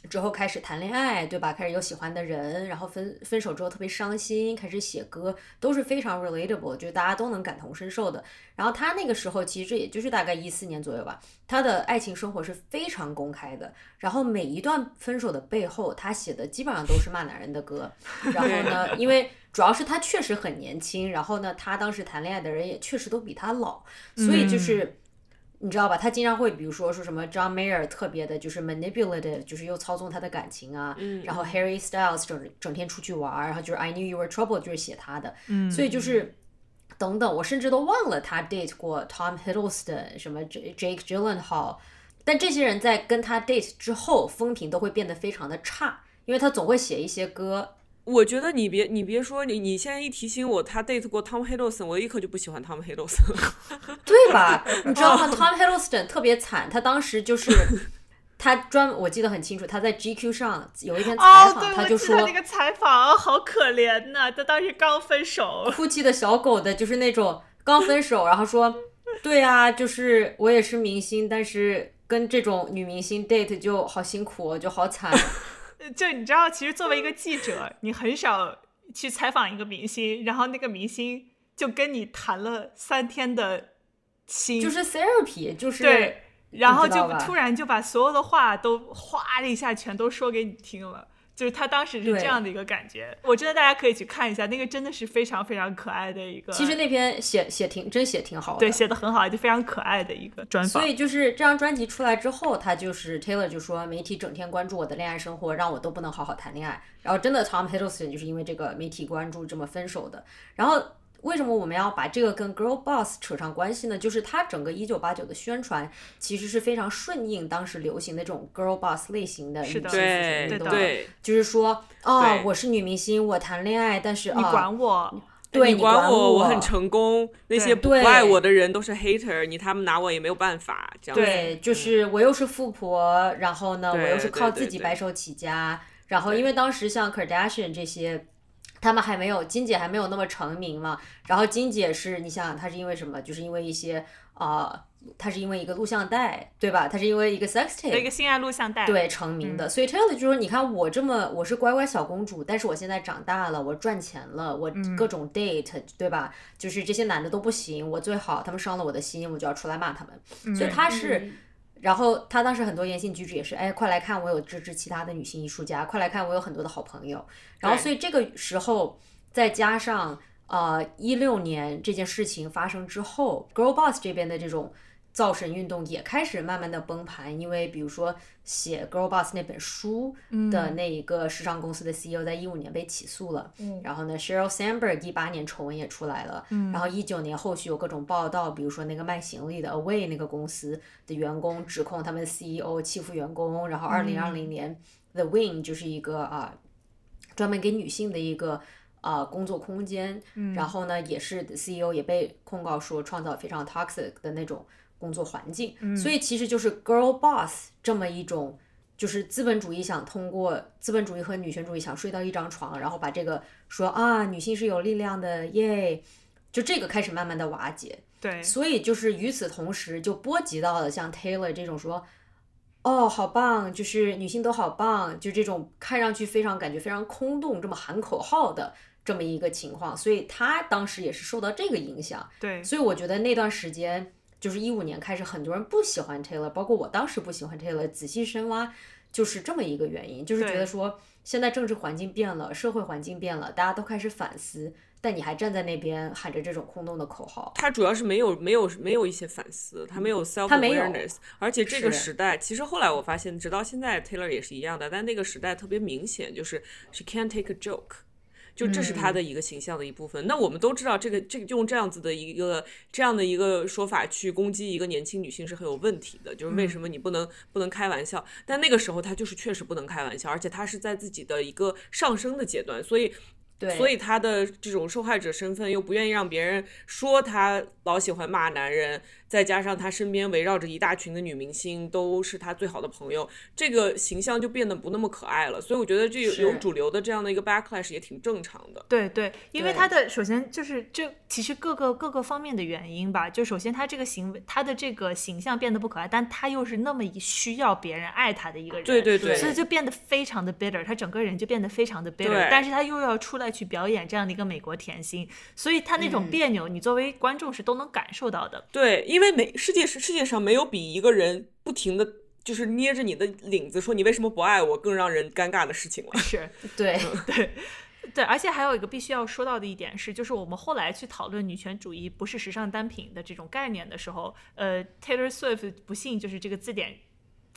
之后开始谈恋爱，对吧？开始有喜欢的人，然后分分手之后特别伤心，开始写歌，都是非常 relatable，就是大家都能感同身受的。然后他那个时候其实也就是大概一四年左右吧，他的爱情生活是非常公开的。然后每一段分手的背后，他写的基本上都是骂男人的歌。然后呢，因为主要是他确实很年轻，然后呢，他当时谈恋爱的人也确实都比他老，所以就是。你知道吧？他经常会，比如说说什么 John Mayer 特别的，就是 manipulative，就是又操纵他的感情啊。嗯然后 Harry Styles 整整天出去玩儿，然后就是 I knew you were trouble 就是写他的。嗯。所以就是等等，我甚至都忘了他 date 过 Tom Hiddleston，什么 Jake Gyllenhaal。但这些人在跟他 date 之后，风评都会变得非常的差，因为他总会写一些歌。我觉得你别你别说你你现在一提醒我他 date 过 Tom Hiddleston，我立刻就不喜欢 Tom Hiddleston 了。对吧？你知道吗？Tom Hiddleston 特别惨，他当时就是 他专，我记得很清楚，他在 GQ 上有一天采哦，访，对，他就说那个采访好可怜呐，他当时刚分手。哭泣的小狗的，就是那种刚分手，然后说，对啊，就是我也是明星，但是跟这种女明星 date 就好辛苦哦，就好惨。就你知道，其实作为一个记者，你很少去采访一个明星，然后那个明星就跟你谈了三天的心，就是 therapy，就是对，然后就突然就把所有的话都哗的一下全都说给你听了。就是他当时是这样的一个感觉。我真的大家可以去看一下，那个真的是非常非常可爱的一个。其实那篇写写挺真写挺好的，对，写的很好，就非常可爱的一个专访。所以就是这张专辑出来之后，他就是 Taylor 就说媒体整天关注我的恋爱生活，让我都不能好好谈恋爱。然后真的 Tom Hiddleston 就是因为这个媒体关注这么分手的。然后。为什么我们要把这个跟 Girl Boss 扯上关系呢？就是它整个一九八九的宣传其实是非常顺应当时流行的这种 Girl Boss 类型的女性复运动的，就是说，哦，我是女明星，我谈恋爱，但是你管我，对你管我，我很成功，那些不爱我的人都是 hater，你他们拿我也没有办法，这样对，就是我又是富婆，然后呢，我又是靠自己白手起家，然后因为当时像 Kardashian 这些。他们还没有金姐还没有那么成名嘛，然后金姐是你想想，她是因为什么？就是因为一些啊，她是因为一个录像带，对吧？她是因为一个 sex tape，一个性爱录像带，对成名的。所以 Taylor 就说，你看我这么我是乖乖小公主，但是我现在长大了，我赚钱了，我各种 date，对吧？就是这些男的都不行，我最好，他们伤了我的心，我就要出来骂他们。所以他是。然后他当时很多言行举止也是，哎，快来看我有支持其他的女性艺术家，快来看我有很多的好朋友。然后所以这个时候再加上呃一六年这件事情发生之后，Girl Boss 这边的这种。造神运动也开始慢慢的崩盘，因为比如说写《Girl Boss》那本书的那一个时尚公司的 CEO 在一五年被起诉了，然后呢，Sheryl Sandberg 一八年丑闻也出来了，然后一九年后续有各种报道，比如说那个卖行李的 Away 那个公司的员工指控他们 CEO 欺负员工，然后二零二零年 The Wing 就是一个啊专门给女性的一个啊工作空间，然后呢也是 CEO 也被控告说创造非常 toxic 的那种。工作环境，所以其实就是 girl boss 这么一种，就是资本主义想通过资本主义和女权主义想睡到一张床，然后把这个说啊，女性是有力量的，耶，就这个开始慢慢的瓦解。对，所以就是与此同时，就波及到了像 Taylor 这种说，哦，好棒，就是女性都好棒，就这种看上去非常感觉非常空洞，这么喊口号的这么一个情况，所以他当时也是受到这个影响。对，所以我觉得那段时间。就是一五年开始，很多人不喜欢 Taylor，包括我当时不喜欢 Taylor。仔细深挖，就是这么一个原因，就是觉得说现在政治环境变了，社会环境变了，大家都开始反思，但你还站在那边喊着这种空洞的口号。他主要是没有没有没有一些反思，他没有 self awareness，而且这个时代，其实后来我发现，直到现在 Taylor 也是一样的，但那个时代特别明显，就是 she can't take a joke。就这是他的一个形象的一部分。那我们都知道，这个这个用这样子的一个这样的一个说法去攻击一个年轻女性是很有问题的。就是为什么你不能不能开玩笑？但那个时候他就是确实不能开玩笑，而且他是在自己的一个上升的阶段，所以。所以他的这种受害者身份又不愿意让别人说他老喜欢骂男人，再加上他身边围绕着一大群的女明星都是他最好的朋友，这个形象就变得不那么可爱了。所以我觉得这有主流的这样的一个 backlash 也挺正常的。对对，因为他的首先就是这其实各个各个方面的原因吧。就首先他这个行为，他的这个形象变得不可爱，但他又是那么需要别人爱他的一个人，对对对，所以就变得非常的 bitter，他整个人就变得非常的 bitter，但是他又要出来。去表演这样的一个美国甜心，所以他那种别扭，你作为观众是都能感受到的。对，因为每世界是世界上没有比一个人不停的就是捏着你的领子说你为什么不爱我更让人尴尬的事情了。是，对，对，对，而且还有一个必须要说到的一点是，就是我们后来去讨论女权主义不是时尚单品的这种概念的时候，呃，Taylor Swift 不幸就是这个字典。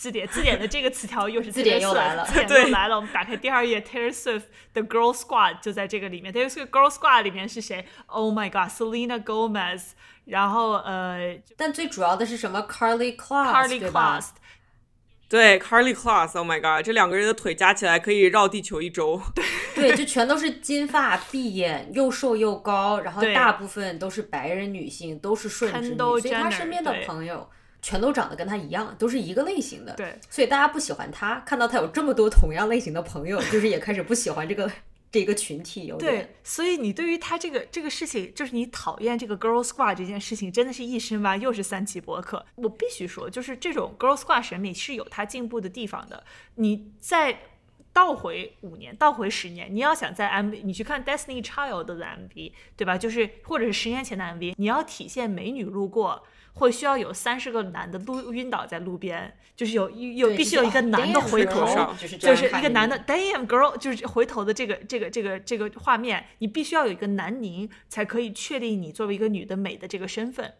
字典字典的这个词条又是字典又来了，字典又来了。我们打开第二页，Taylor Swift 的 Girl Squad 就在这个里面。Taylor Swift Girl Squad 里面是谁？Oh my God，Selena Gomez。然后呃，但最主要的是什么？Carly Claus，Carly Claus，？对，Carly Claus，Oh my God，这两个人的腿加起来可以绕地球一周。对，就全都是金发碧眼，又瘦又高，然后大部分都是白人女性，都是顺直女，所以她身边的朋友。全都长得跟他一样，都是一个类型的，对，所以大家不喜欢他，看到他有这么多同样类型的朋友，就是也开始不喜欢这个 这个群体。有对，所以你对于他这个这个事情，就是你讨厌这个 girl squad 这件事情，真的是一深挖，又是三期博客。我必须说，就是这种 girl squad 审美是有它进步的地方的。你在倒回五年，倒回十年，你要想在 MV，你去看 Destiny Child 的 MV，对吧？就是或者是十年前的 MV，你要体现美女路过，会需要有三十个男的路晕倒在路边，就是有有对必须有一个男的回头，就是就是一个男的。的 damn girl，就是回头的这个这个这个这个画面，你必须要有一个男凝才可以确定你作为一个女的美的这个身份。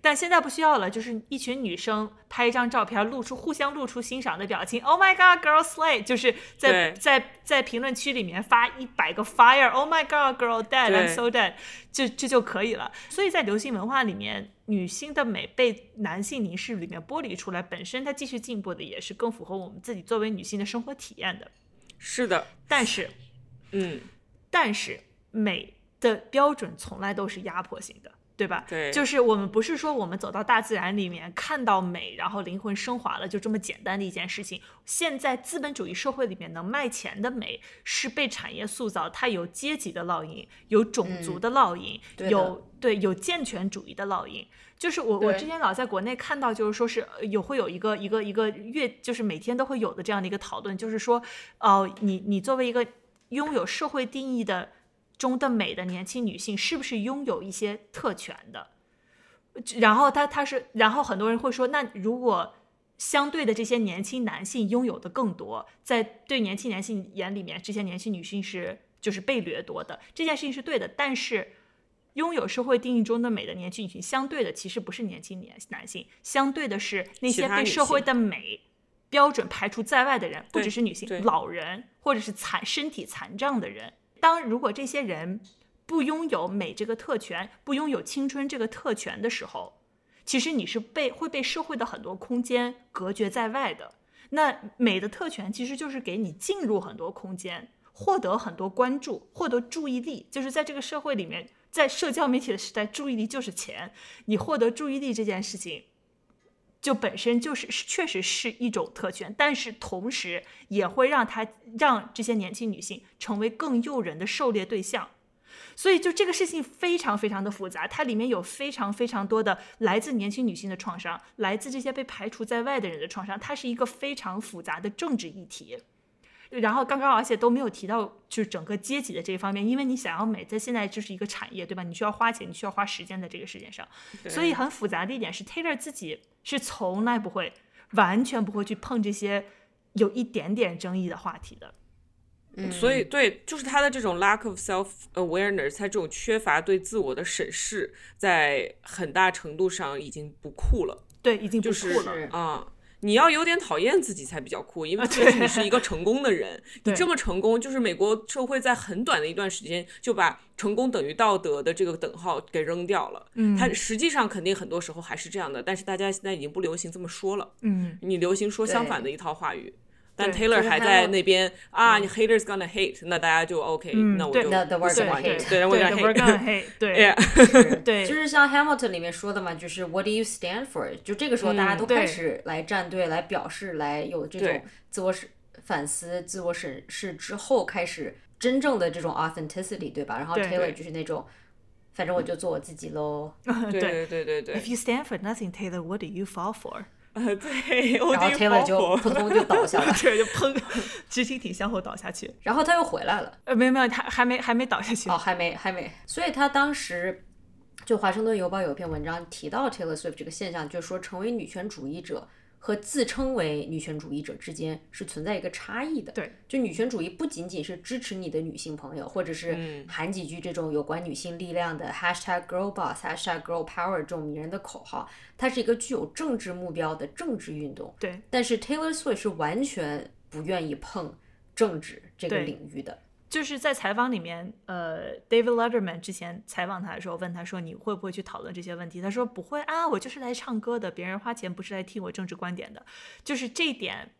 但现在不需要了，就是一群女生拍一张照片，露出互相露出欣赏的表情。Oh my god, girl slay！就是在在在评论区里面发一百个 fire。Oh my god, girl dead, I'm 对 so dead，这这就可以了。所以在流行文化里面，女性的美被男性凝视里面剥离出来，本身它继续进步的也是更符合我们自己作为女性的生活体验的。是的，但是，嗯，但是美的标准从来都是压迫性的，对吧？对就是我们不是说我们走到大自然里面看到美，然后灵魂升华了，就这么简单的一件事情。现在资本主义社会里面能卖钱的美，是被产业塑造，它有阶级的烙印，有种族的烙印，对有对有健全主义的烙印。就是我我之前老在国内看到，就是说是呃有会有一个一个一个月，就是每天都会有的这样的一个讨论，就是说，哦、你你作为一个拥有社会定义的中的美的年轻女性，是不是拥有一些特权的？然后他他是，然后很多人会说，那如果相对的这些年轻男性拥有的更多，在对年轻男性眼里面，这些年轻女性是就是被掠夺的，这件事情是对的，但是。拥有社会定义中的美的年轻女性，相对的其实不是年轻年男性，相对的是那些被社会的美标准排除在外的人，不只是女性，老人或者是残身体残障的人。当如果这些人不拥有美这个特权，不拥有青春这个特权的时候，其实你是被会被社会的很多空间隔绝在外的。那美的特权其实就是给你进入很多空间，获得很多关注，获得注意力，就是在这个社会里面，在社交媒体的时代，注意力就是钱。你获得注意力这件事情，就本身就是是确实是一种特权，但是同时也会让他让这些年轻女性成为更诱人的狩猎对象。所以就这个事情非常非常的复杂，它里面有非常非常多的来自年轻女性的创伤，来自这些被排除在外的人的创伤，它是一个非常复杂的政治议题。然后刚刚而且都没有提到就是整个阶级的这一方面，因为你想要美，在现在就是一个产业，对吧？你需要花钱，你需要花时间在这个世界上，所以很复杂的一点是，Taylor 自己是从来不会，完全不会去碰这些有一点点争议的话题的。嗯所以对，就是他的这种 lack of self awareness，他这种缺乏对自我的审视，在很大程度上已经不酷了。对，已经不就是酷了。是啊、你要有点讨厌自己才比较酷，因为你是一个成功的人，你这么成功，就是美国社会在很短的一段时间就把成功等于道德的这个等号给扔掉了。嗯。它实际上肯定很多时候还是这样的，但是大家现在已经不流行这么说了，嗯，你流行说相反的一套话语。但对 Taylor 就是还还在有那边啊，你 haters gonna hate，那大家就 OK，、嗯对那我就 The- the 不 word 喜 gonna 欢 hate 对，对对，we're ，we're gonna gonna hate， hate，对 Yeah 对，就是像 Hamilton 里面说的嘛，就是 What do you stand for？就这个时候大家都嗯对开始来站队、来表示、来有这对种自我审反思、自我审视之后，开始真正的这种 authenticity，对吧？然后对 Taylor 就是那种，反正我就做我自己喽。对对对对对对 If，you stand for nothing, Taylor, what do you fall for？ 呃 对，我然后 Taylor 就扑通就倒下了，对，就砰，直挺挺向后倒下去。然后他又回来了。呃，没有没有，他还没还没倒下去。哦，还没还没，所以他当时就《华盛顿邮报》有一篇文章提到 Taylor Swift 这个现象，就是说成为女权主义者和自称为女权主义者之间是存在一个差异的。对，就女权主义不仅仅是支持你的女性朋友，或者嗯是喊几句这种有关女性力量的 hashtag girl boss、hashtag girl power 这种迷人的口号，它是一个具有政治目标的政治运动。对，但是 Taylor Swift 是完全不愿意碰政治这个领域的。就是在采访里面，呃，David Letterman 之前采访他的时候，问他说你会不会去讨论这些问题？他说不会啊，我就是来唱歌的，别人花钱不是来听我政治观点的。就是这一点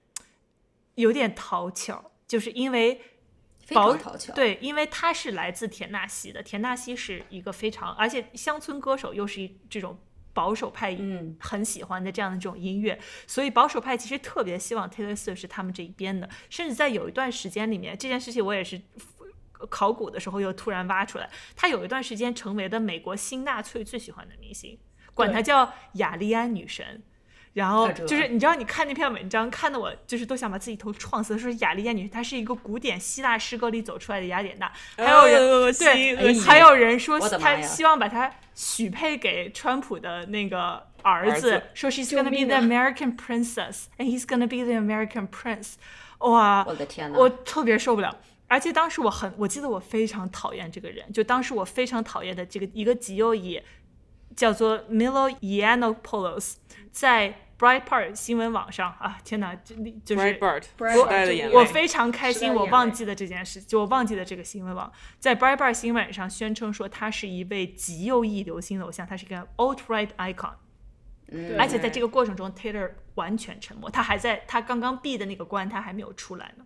有点讨巧，就是因为非保常讨巧，对，因为他是来自田纳西的，田纳西是一个非常，而且乡村歌手又是一这种保守派嗯很喜欢的这样的这种音乐，所以保守派其实特别希望 Taylor Swift 是他们这一边的，甚至在有一段时间里面，这件事情我也是。考古的时候又突然挖出来，他有一段时间成为了美国新纳粹最喜欢的明星，管她叫雅利安女神。然后就是你知道，你看那篇文章，看的我就是都想把自己头撞死。说雅利安女士她是一个古典希腊诗歌里走出来的雅典娜，还有人、对，还有人说他我的妈呀希望把她许配给川普的那个儿子，说 she's gonna be the 啊 American princess and he's gonna be the American prince。哇，我的天呐，我特别受不了。而且当时我很，我记得我非常讨厌这个人，就当时我非常讨厌的这个一个极右翼，叫做 Milo Yiannopoulos，在 Breitbart 新闻网上啊，天哪，这就是 Breitbart Breitbart 时代的眼泪，我非常开心，我忘记了这件事，就我忘记了这个新闻网在 Breitbart 新闻上宣称说他是一位极右翼流行偶像，他是一个 alt-right icon。嗯而且在这个过程中，Taylor 完全沉默，他还在他刚刚闭的那个关，他还没有出来呢。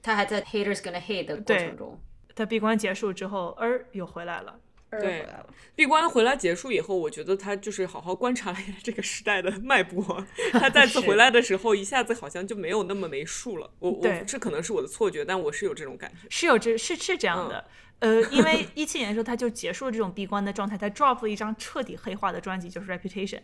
他还在 haters gonna hate 的过程中，他闭关结束之后，儿又回来了。儿对回来了。闭关回来结束以后，我觉得他就是好好观察了一下这个时代的脉搏。他再次回来的时候，一下子好像就没有那么没数了。我我这可能是我的错觉，但我是有这种感觉。是有这是是这样的，呃，因为 一七年的时候他就结束了这种闭关的状态，他 drop 了一张彻底黑化的专辑，就是 Reputation。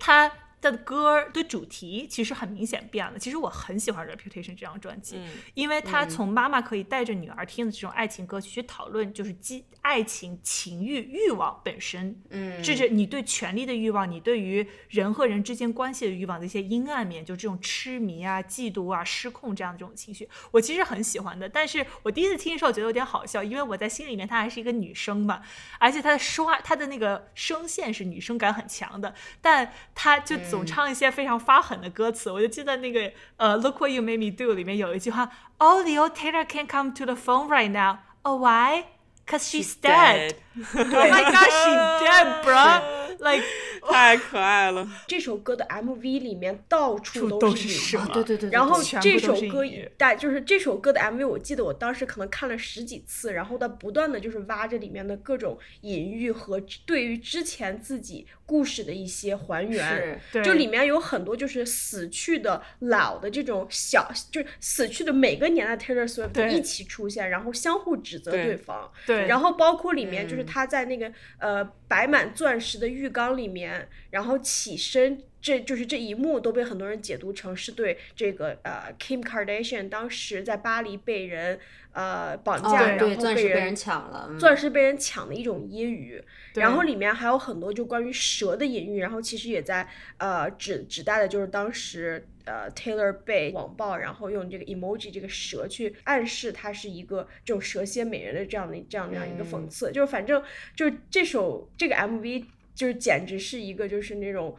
他的歌的主题其实很明显变了。其实我很喜欢 Reputation 这张专辑，嗯因为他从妈妈可以带着女儿听的这种爱情歌曲去讨论，就是激爱情、情欲、欲望本身，嗯，这是你对权力的欲望，你对于人和人之间关系的欲望的一些阴暗面，就这种痴迷啊、嫉妒啊、失控这样的这种情绪，我其实很喜欢的。但是我第一次听的时候觉得有点好笑，因为我在心里面她还是一个女生嘛，而且她的说话，她的那个声线是女生感很强的，但她就总唱一些非常发狠的歌词。我就记得那个呃《Look What You Made Me Do》里面有一句话：“Oh, the old Taylor can't come to the phone right now. Oh, why? Cause she's dead. Oh my God, she dead, bruh. Like 太可爱了。这首歌的 MV 里面到处都是是蛇影子对对对对，然后这首歌喻但就是这首歌的 MV，我记得我当时可能看了十几次，然后他不断的就是挖着里面的各种隐喻和对于之前自己故事的一些还原。是对，就里面有很多就是死去的老的这种小，就是死去的每个年代 Taylor Swift 一起出现，然后相互指责对对方。对，然后包括里面就是嗯他在那个、呃摆满钻石的浴缸里面，然后起身，这就是这一幕都被很多人解读成是对这个呃 Kim Kardashian 当时在巴黎被人呃绑哦架，对然，后被人钻石被人抢了，嗯。钻石被人抢的一种揶揄，然后里面还有很多就关于蛇的隐喻，然后其实也在呃指指代的就是当时呃 Taylor 被网暴，然后用这个 emoji 这个蛇去暗示她是一个这种蛇蝎美人的这样的这样这样一个讽嗯。刺，就是反正就是这首这个 MV 就是简直是一个就是那种。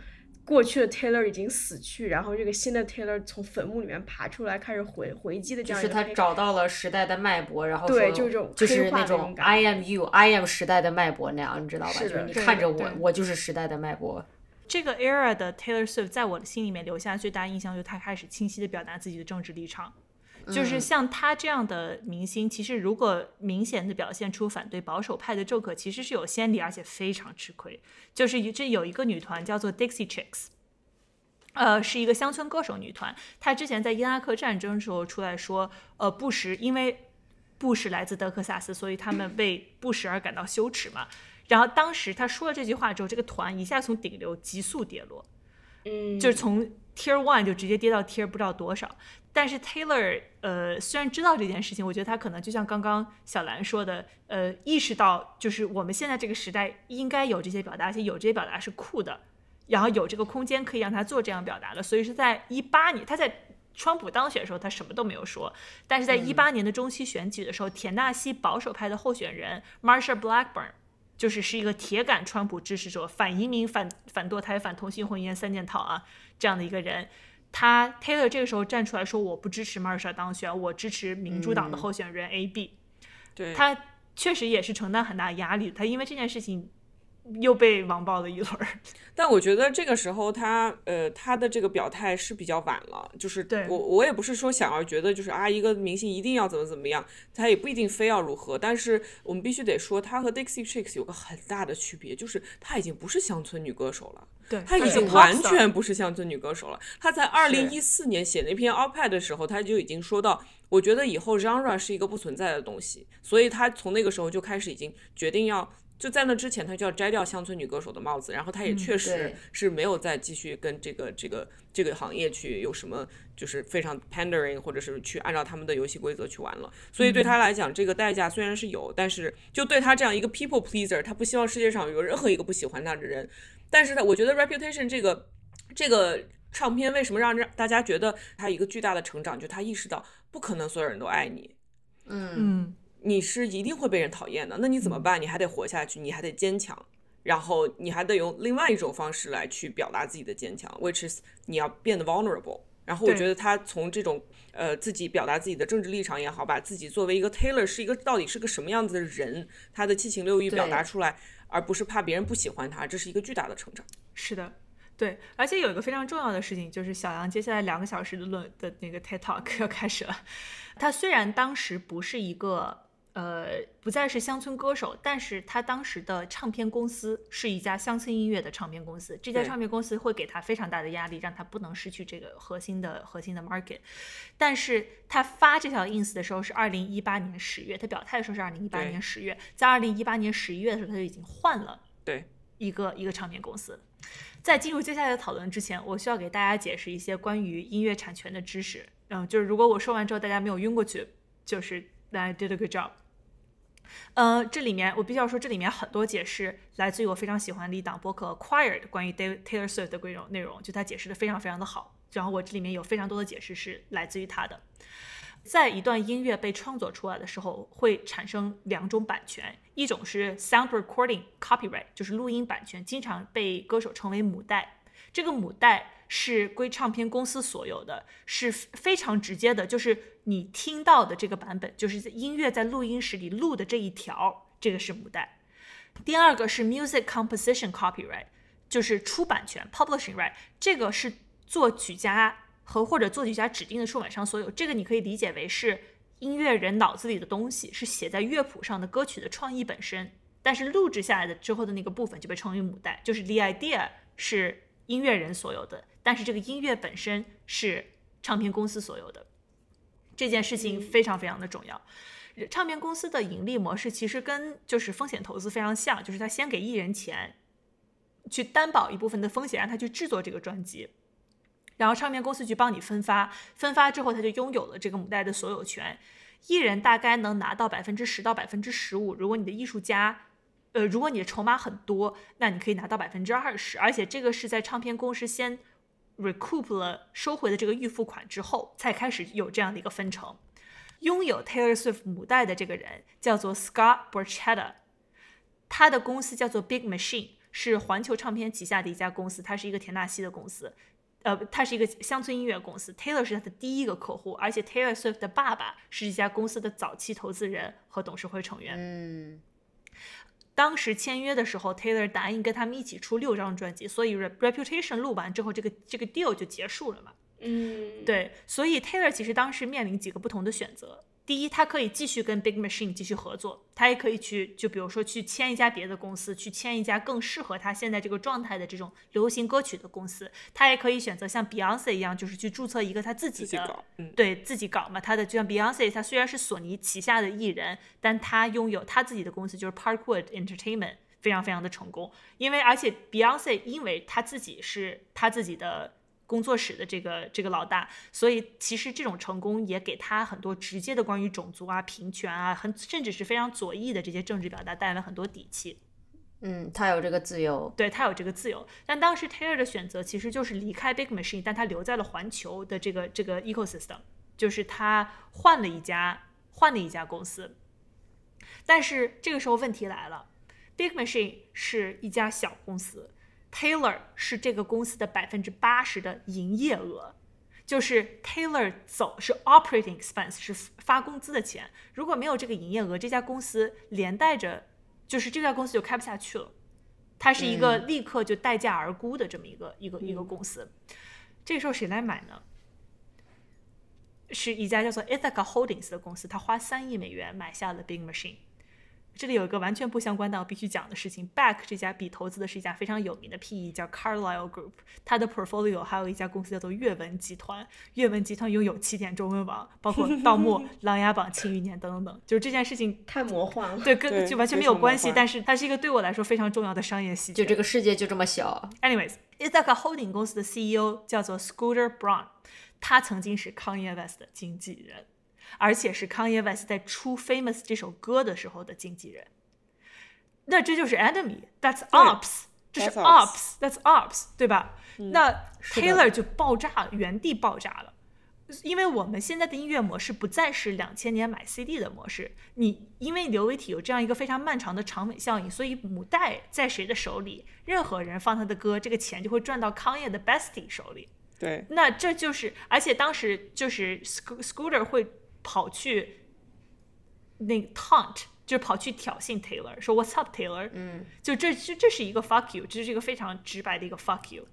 过去的 Taylor 已经死去，然后这个新的 Taylor 从坟墓里面爬出来，开始回回击的这就是他样一个黑找到了时代的脉搏，然后说对就是这种就是那种 I am you，I am 时代的脉搏那样，你知道吧？是就是你看着我，我就是时代的脉搏。这个 era 的 Taylor Swift 在我的心里面留下最大印象，就是他开始清晰的表达自己的政治立场。就是像他这样的明星，其实如果明显的表现出反对保守派的 joke，其实是有先例，而且非常吃亏。就是一这有一个女团叫做 Dixie Chicks，呃，是一个乡村歌手女团。她之前在伊拉克战争时候出来说，呃，布什因为布什来自德克萨斯，所以他们为布什而感到羞耻嘛。然后当时她说了这句话之后，这个团一下从顶流急速跌落，嗯，就是从 Tier One 就直接跌到 Tier 不知道多少。但是 Taylor 呃虽然知道这件事情，我觉得他可能就像刚刚小兰说的，呃，意识到就是我们现在这个时代应该有这些表达，而且有这些表达是酷的，然后有这个空间可以让他做这样表达的。所以是在一八年，他在川普当选的时候，他什么都没有说，但是在一八年的中期选举的时候，田纳西保守派的候选人 Marsha Blackburn。就是是一个铁杆川普支持者，反移民、反反堕胎、反同性婚姻三件套啊，这样的一个人。他 Taylor 这个时候站出来说：“我不支持 Marsha 当选，我支持民主党的候选人 AB。对，他确实也是承担很大压力。他因为这件事情，又被网暴了一轮儿。但我觉得这个时候他呃他的这个表态是比较晚了，就是对我我也不是说想要觉得就是啊一个明星一定要怎么怎么样，他也不一定非要如何，但是我们必须得说他和 Dixie Chicks 有个很大的区别，就是他已经不是乡村女歌手了。对，她已经完全不是乡村女歌手了。他在二零一四年写那篇 op-ed 的时候，他就已经说到，我觉得以后 genre 是一个不存在的东西，所以他从那个时候就开始已经决定要。就在那之前，他就要摘掉乡村女歌手的帽子，然后他也确实是没有再继续跟这个这个这个行业去有什么就是非常 pandering，或者是去按照他们的游戏规则去玩了。所以对他来讲，这个代价虽然是有，但是就对他这样一个 people pleaser，他不希望世界上有任何一个不喜欢他的人。但是他，我觉得 Reputation 这个这个唱片为什么让让大家觉得他一个巨大的成长，就他意识到不可能所有人都爱你，嗯，嗯，你是一定会被人讨厌的。那你怎么办？你还得活下去，你还得坚强，然后你还得用另外一种方式来去表达自己的坚强，which is 你要变得 vulnerable。然后我觉得他从这种呃自己表达自己的政治立场也好，把自己作为一个 Taylor 是一个到底是个什么样子的人，他的七情六欲表达出来，而不是怕别人不喜欢他，这是一个巨大的成长。是的。对，而且有一个非常重要的事情，就是小杨接下来两个小时的论的那个 TED Talk 要开始了。他虽然当时不是一个呃不再是乡村歌手，但是他当时的唱片公司是一家乡村音乐的唱片公司，这家唱片公司会给他非常大的压力，让他不能失去这个核心的核心的 market。但是他发这条 ins 的时候是二零一八年十月，他表态的时候是二零一八对年十月，在二零一八年十一月的时候他就已经换了对，一个一个唱片公司。在进入接下来的讨论之前，我需要给大家解释一些关于音乐产权的知识。嗯，就是如果我说完之后大家没有晕过去，就是大家 did a good job。呃，这里面我必须要说，这里面很多解释来自于我非常喜欢的一档播客 Acquired 关于 David Taylor Swift 的内容内容，就他解释的非常非常的好。然后我这里面有非常多的解释是来自于他的。在一段音乐被创作出来的时候，会产生两种版权，一种是 sound recording copyright，就是录音版权，经常被歌手称为母带。这个母带是归唱片公司所有的，是非常直接的，就是你听到的这个版本，就是在音乐在录音室里录的这一条，这个是母带。第二个是 music composition copyright，就是出版权 publishing right，这个是作曲家和或者作曲家指定的出版商所有。这个你可以理解为是音乐人脑子里的东西，是写在乐谱上的歌曲的创意本身。但是录制下来的之后的那个部分就被称为母带，就是 the idea 是音乐人所有的，但是这个音乐本身是唱片公司所有的。这件事情非常非常的重要。唱片公司的盈利模式其实跟就是风险投资非常像，就是他先给艺人钱，去担保一部分的风险，让他去制作这个专辑，然后唱片公司去帮你分发，分发之后他就拥有了这个母带的所有权。艺人大概能拿到百分之十到百分之十五，如果你的艺术家。呃，如果你的筹码很多，那你可以拿到百分之二十，而且这个是在唱片公司先 recoup 了收回的这个预付款之后，才开始有这样的一个分成。拥有 Taylor Swift 母带的这个人叫做 Scott Borchetta，他的公司叫做 Big Machine，是环球唱片旗下的一家公司，它是一个田纳西的公司。呃，它是一个乡村音乐公司，Taylor 是他的第一个客户，而且 Taylor Swift 的爸爸是这家公司的早期投资人和董事会成员。嗯，当时签约的时候，Taylor 答应跟他们一起出六张专辑，所以 Rep- Reputation 录完之后，这个这个 deal 就结束了嘛。嗯，对，所以 Taylor 其实当时面临几个不同的选择。第一，他可以继续跟 Big Machine 继续合作，他也可以去，就比如说去签一家别的公司，去签一家更适合他现在这个状态的这种流行歌曲的公司。他也可以选择像 Beyonce 一样，就是去注册一个他自己的，自己，嗯，对自己搞嘛。他的就像 Beyonce，他虽然是索尼旗下的艺人，但他拥有他自己的公司，就是 Parkwood Entertainment，非常非常的成功。因为而且 Beyonce 因为他自己是他自己的工作室的这个这个老大，所以其实这种成功也给他很多直接的关于种族啊、平权啊，很甚至是非常左翼的这些政治表达带来了很多底气。嗯，他有这个自由，对他有这个自由。但当时 Taylor 的选择其实就是离开 Big Machine，但他留在了环球的这个这个 ecosystem，就是他换了一家换了一家公司。但是这个时候问题来了，Big Machine 是一家小公司，Taylor 是这个公司的百分之八十的营业额。就是 Taylor 走是 operating expense 是发工资的钱，如果没有这个营业额，这家公司连带着就是这家公司就开不下去了。它是一个立刻就待价而沽的这么一个、一个一个公司。这个时候谁来买呢？是一家叫做 Ithaca Holdings 的公司，它花三亿美元买下了 Big Machine。这里有一个完全不相关但我必须讲的事情，Back 这家笔投资的是一家非常有名的 PE 叫 Carlyle Group，它的 portfolio 还有一家公司叫做阅文集团，阅文集团拥有起点中文网，包括盗墓、琅琊榜、庆余年等等等，就是这件事情。太魔幻了。对，跟就完全没有关系，但是它是一个对我来说非常重要的商业细节。就这个世界就这么小，Anyways，Ithaca Holding 公司的 CEO 叫做 Scooter Braun，他曾经是 Kanye West 的经纪人，而且是 Kanye West 在出《Famous》这首歌的时候的经纪人。那这就是 enemy，that's ops，这是 that's ops，that's ops，对吧？那 Taylor 就爆炸了，原地爆炸了。因为我们现在的音乐模式不再是两千年买 CD 的模式，你因为流媒体有这样一个非常漫长的长尾效应，所以母带在谁的手里，任何人放他的歌，这个钱就会赚到康业的 Bestie 手里。对，那这就是，而且当时就是 Sco- Scooter 会跑去那个 taunt，就是跑去挑衅 Taylor，说 What's up Taylor？嗯，就这这这是一个 fuck you，这是一个非常直白的一个 fuck you。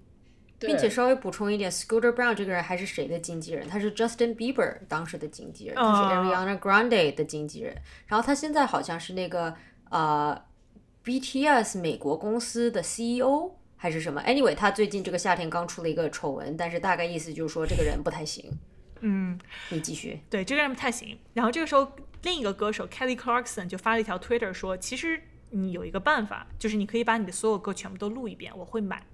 并且稍微补充一点，Scooter Brown 这个人还是谁的经纪人？他是 Justin Bieber 当时的经纪人，他是哦 Ariana Grande 的经纪人，然后他现在好像是那个呃 BTS 美国公司的 CEO 还是什么？Anyway，他最近这个夏天刚出了一个丑闻，但是大概意思就是说这个人不太行。嗯，你继续。对，这个人不太行。然后这个时候，另一个歌手 Kelly Clarkson 就发了一条 Twitter 说，其实你有一个办法，就是你可以把你的所有歌全部都录一遍，我会买。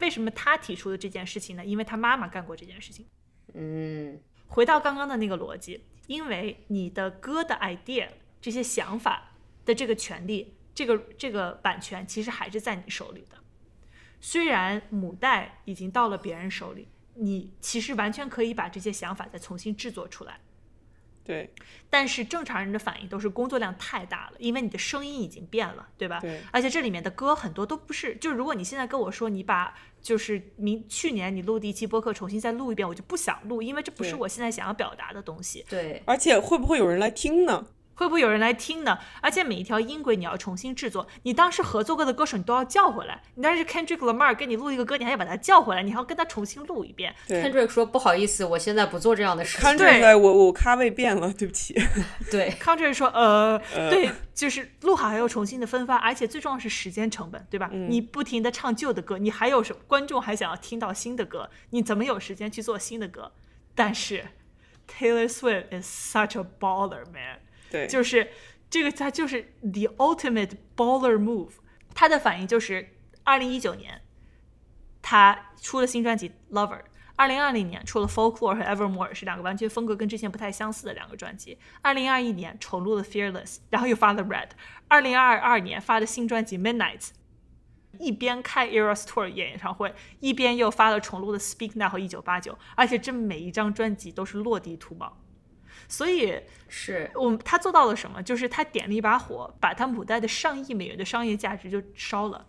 为什么他提出的这件事情呢？因为他妈妈干过这件事情。嗯，回到刚刚的那个逻辑，因为你的歌的 idea 这些想法的这个权利，这个这个版权其实还是在你手里的。虽然母带已经到了别人手里，你其实完全可以把这些想法再重新制作出来。对，但是正常人的反应都是工作量太大了，因为你的声音已经变了，对吧？对而且这里面的歌很多都不是，就是如果你现在跟我说你把就是明去年你录第一期播客重新再录一遍，我就不想录，因为这不是我现在想要表达的东西。对，而且会不会有人来听呢？会不会有人来听呢？而且每一条音轨你要重新制作，你当时合作过的歌手你都要叫回来。你当时 Kendrick Lamar 跟你录一个歌，你还要把他叫回来，你还要跟他重新录一遍。对 Kendrick 说不好意思，我现在不做这样的事情。看出来我我咖位变了，对不起。对，Country 说，呃，对，就是录好还要重新的分发，而且最重要是时间成本，对吧？你不停的唱旧的歌，你还有什么观众还想要听到新的歌，你怎么有时间去做新的歌？但是 Taylor Swift is such a baller man，就是这个他就是 the ultimate baller move。他的反应就是，二零一九年他出了新专辑《Lover》，二零二零年出了《Folklore》和《Evermore》，是两个完全风格跟之前不太相似的两个专辑。二零二一年重录了《Fearless》，然后又发了《Red》。二零二二年发的新专辑《Midnight》，一边开 Eras Tour 演演唱会，一边又发了重录的《Speak Now》和《一九八九》，而且这每一张专辑都是落地图榜。所以，是我们他做到了什么？就是他点了一把火，把他母带的上亿美元的商业价值就烧了，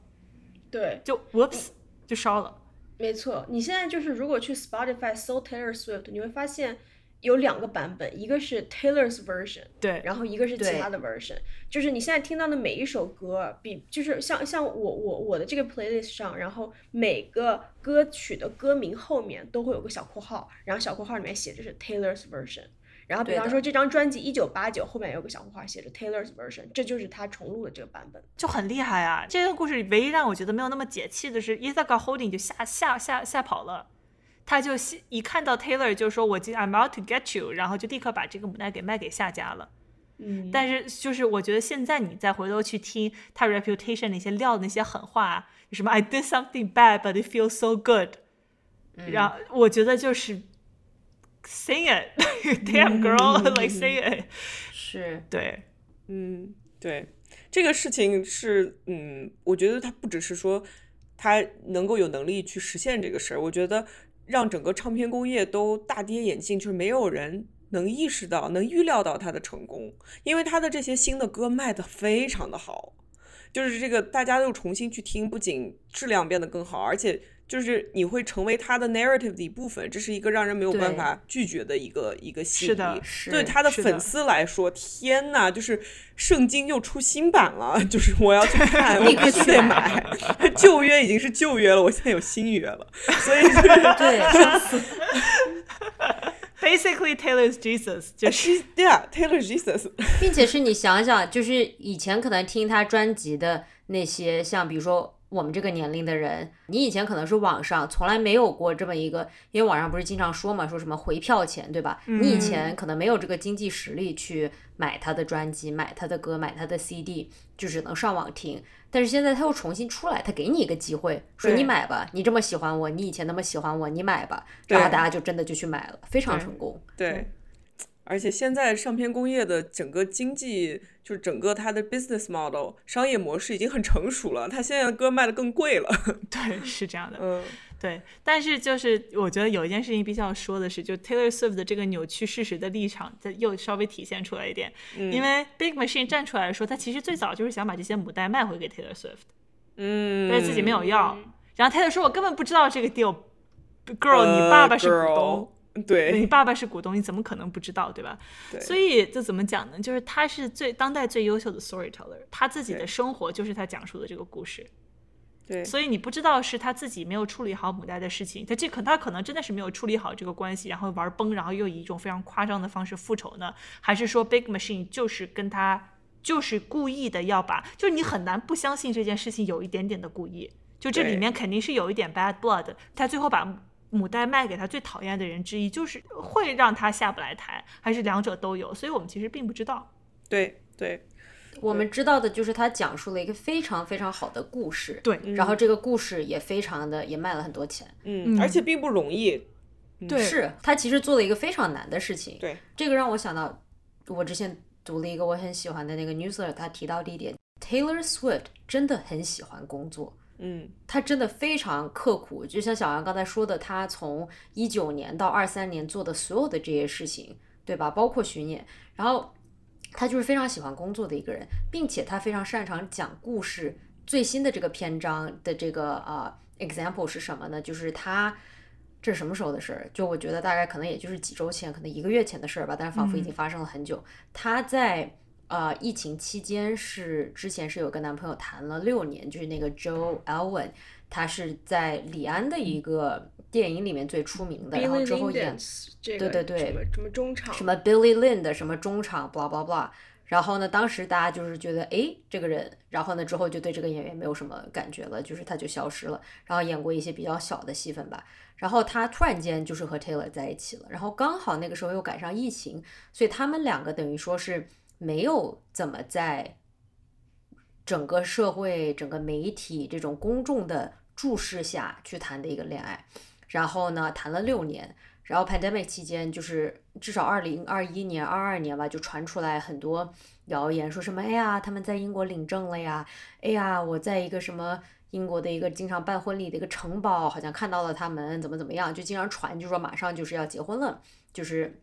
对，就 whoops 就烧了。没错，你现在就是如果去 Spotify 搜 Taylor Swift，你会发现有两个版本，一个是 Taylor's version，对，然后一个是其他的 version，就是你现在听到的每一首歌，比就是像像我我我的这个 playlist 上，然后每个歌曲的歌名后面都会有个小括号，然后小括号里面写着是 Taylor's version。然后比方说这张专辑一九八九后面有个小红花写着 Taylor's version，这就是他重录的这个版本。就很厉害啊！这个故事里唯一让我觉得没有那么解气的是 Ithaca Holding 就吓吓吓吓跑了，他就一一看到 Taylor 就说我今 I'm out to get you，然后就立刻把这个母带给卖给下家了。嗯，但是就是我觉得现在你再回头去听他 reputation 那些撂的那些狠话啊，什么 I did something bad but it feels so good，、然后我觉得就是 sing it，damn girl，like sing it，是，对，嗯，对，这个事情是，嗯，我觉得他不只是说他能够有能力去实现这个事儿，我觉得让整个唱片工业都大跌眼镜，就是没有人能意识到、能预料到他的成功，因为他的这些新的歌卖的非常的好，就是这个大家又重新去听，不仅质量变得更好，而且就是你会成为他的 narrative 的一部分，这是一个让人没有办法拒绝的一个一个吸引是的力。是对他的粉丝来说，天呐，就是圣经又出新版了，就是我要去看，我必须得买买。旧约已经是旧约了，我现在有新约了，所以就是 对，Basically Taylor's Jesus 就是对啊，Taylor Jesus，并且是你想想，就是以前可能听他专辑的那些，像比如说我们这个年龄的人，你以前可能是网上从来没有过这么一个，因为网上不是经常说嘛，说什么回票钱，对吧？你以前可能没有这个经济实力去买他的专辑、买他的歌、买他的 CD，就只能上网听。但是现在他又重新出来，他给你一个机会，说你买吧，你这么喜欢我，你以前那么喜欢我，你买吧，然后大家就真的就去买了，非常成功。对。而且现在上片工业的整个经济，就是整个它的 business model 商业模式已经很成熟了，它现在的歌卖的更贵了。对是这样的，嗯，对，但是就是我觉得有一件事情必须要说的是，就 Taylor Swift 的这个扭曲事实的立场，这又稍微体现出来一点。因为 Big Machine 站出来说，他其实最早就是想把这些母带卖回给 Taylor Swift，嗯，但是自己没有要。然后 Taylor 说：“我根本不知道这个 deal，girl，、你呃爸爸是股 girl，东。”你爸爸是股东，你怎么可能不知道，对吧？对所以这怎么讲呢？就是他是最当代最优秀的 storyteller，他自己的生活就是他讲述的这个故事。对，所以你不知道是他自己没有处理好母带的事情，他这可他可能真的是没有处理好这个关系，然后玩崩，然后又以一种非常夸张的方式复仇呢？还是说 Big Machine 就是跟他就是故意的要把，就是你很难不相信这件事情有一点点的故意，就这里面肯定是有一点 bad blood，他最后把。母带卖给他最讨厌的人之一，就是会让他下不来台，还是两者都有？所以我们其实并不知道。对对我们知道的就是他讲述了一个非常非常好的故事，对然后这个故事也非常的也卖了很多钱，嗯，而且并不容易。对是他其实做了一个非常难的事情，对，这个让我想到我之前读了一个我很喜欢的那个 newsletter，他提到的一点，Taylor Swift 真的很喜欢工作。嗯，他真的非常刻苦，就像小杨刚才说的，他从一九年到二三年做的所有的这些事情，对吧？包括巡演，然后他就是非常喜欢工作的一个人，并且他非常擅长讲故事。最新的这个篇章的这个呃 example 是什么呢？就是他这是什么时候的事儿？就我觉得大概可能也就是几周前，可能一个月前的事儿吧，但是仿佛已经发生了很久。他在呃，疫情期间是之前是有跟男朋友谈了六年，就是那个 Joe Alwyn，他是在李安的一个电影里面最出名的，然后之后演这个对对对什么什么中场什么 Billy Lynn 的什么中场，blah blah blah。然后呢，当时大家就是觉得，哎，这个人，然后呢之后就对这个演员没有什么感觉了，就是他就消失了。然后演过一些比较小的戏份吧。然后他突然间就是和 Taylor 在一起了，然后刚好那个时候又赶上疫情，所以他们两个等于说是没有怎么在整个社会、整个媒体这种公众的注视下去谈的一个恋爱。然后呢，谈了六年。然后 pandemic 期间，就是至少二零二一年、二二年吧，就传出来很多谣言，说什么哎呀，他们在英国领证了呀，哎呀，我在一个什么英国的一个经常办婚礼的一个城堡，好像看到了他们怎么怎么样，就经常传，就说马上就是要结婚了，就是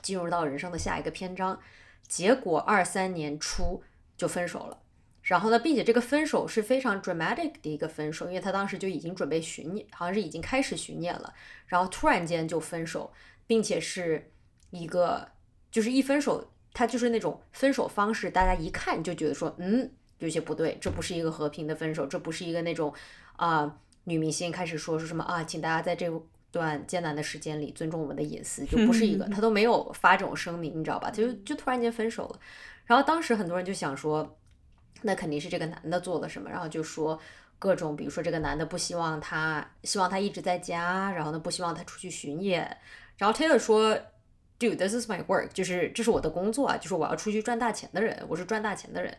进入到人生的下一个篇章。结果二三年初就分手了。然后呢，并且这个分手是非常 dramatic 的一个分手，因为他当时就已经准备巡演，好像是已经开始巡演了，然后突然间就分手，并且是一个就是一分手，他就是那种分手方式，大家一看就觉得说，嗯，有些不对，这不是一个和平的分手，这不是一个那种啊、女明星开始说说什么啊，请大家在这个段艰难的时间里尊重我们的隐私，就不是一个，他都没有发这种声明，你知道吧？就就突然间分手了，然后当时很多人就想说。那肯定是这个男的做了什么，然后就说各种，比如说这个男的不希望他，希望他一直在家，然后呢不希望他出去巡演，然后 Taylor 说，Dude，this is my work，就是这是我的工作啊，就是我要出去赚大钱的人，我是赚大钱的人，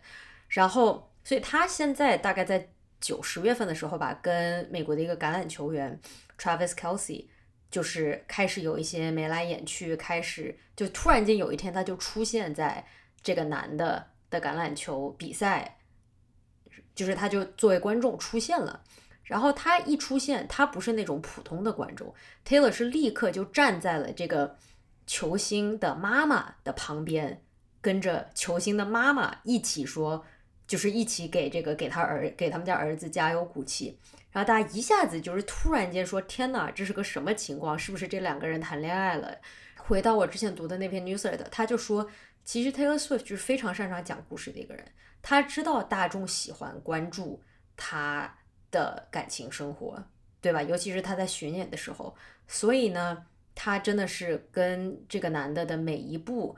然后所以他现在大概在九十月份的时候吧，跟美国的一个橄榄球员 Travis Kelsey。就是开始有一些眉来眼去，开始就突然间有一天他就出现在这个男的的橄榄球比赛，就是他就作为观众出现了。然后他一出现，他不是那种普通的观众，Taylor 是立刻就站在了这个球星的妈妈的旁边，跟着球星的妈妈一起说，就是一起给这个给他儿给他们家儿子加油鼓气。然后大家一下子就是突然间说：“天哪，这是个什么情况？是不是这两个人谈恋爱了？”回到我之前读的那篇 newsletter，他就说，其实 Taylor Swift 就是非常擅长讲故事的一个人，他知道大众喜欢关注他的感情生活，对吧？尤其是他在巡演的时候，所以呢，他真的是跟这个男的的每一步，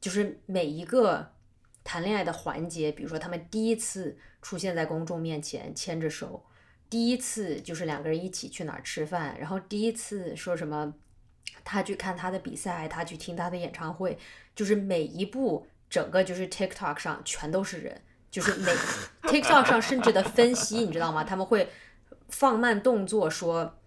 就是每一个谈恋爱的环节，比如说他们第一次出现在公众面前牵着手，第一次就是两个人一起去哪儿吃饭，然后第一次说什么，他去看他的比赛，他去听他的演唱会，就是每一步，整个就是 TikTok 上全都是人，就是每 TikTok 上甚至的分析，你知道吗？他们会放慢动作说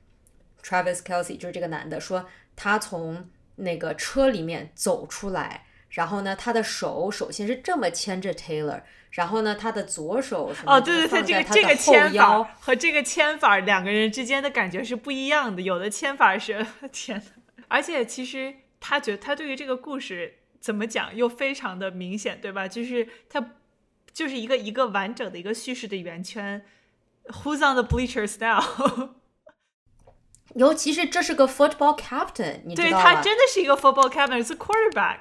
，Travis Kelsey 就是这个男的说他从那个车里面走出来。然后呢，他的手首先是这么牵着 Taylor，然后呢，他的左手什么哦，对对对，这个这个牵法和这个牵法两个人之间的感觉是不一样的。有的牵法是 天呐，而且其实他觉得他对于这个故事怎么讲又非常的明显，对吧？就是他就是一个一个完整的一个叙事的圆圈。Who's on the bleachers now？尤其是这是个 football captain，你知对道吧？他真的是一个 football captain，是 quarterback。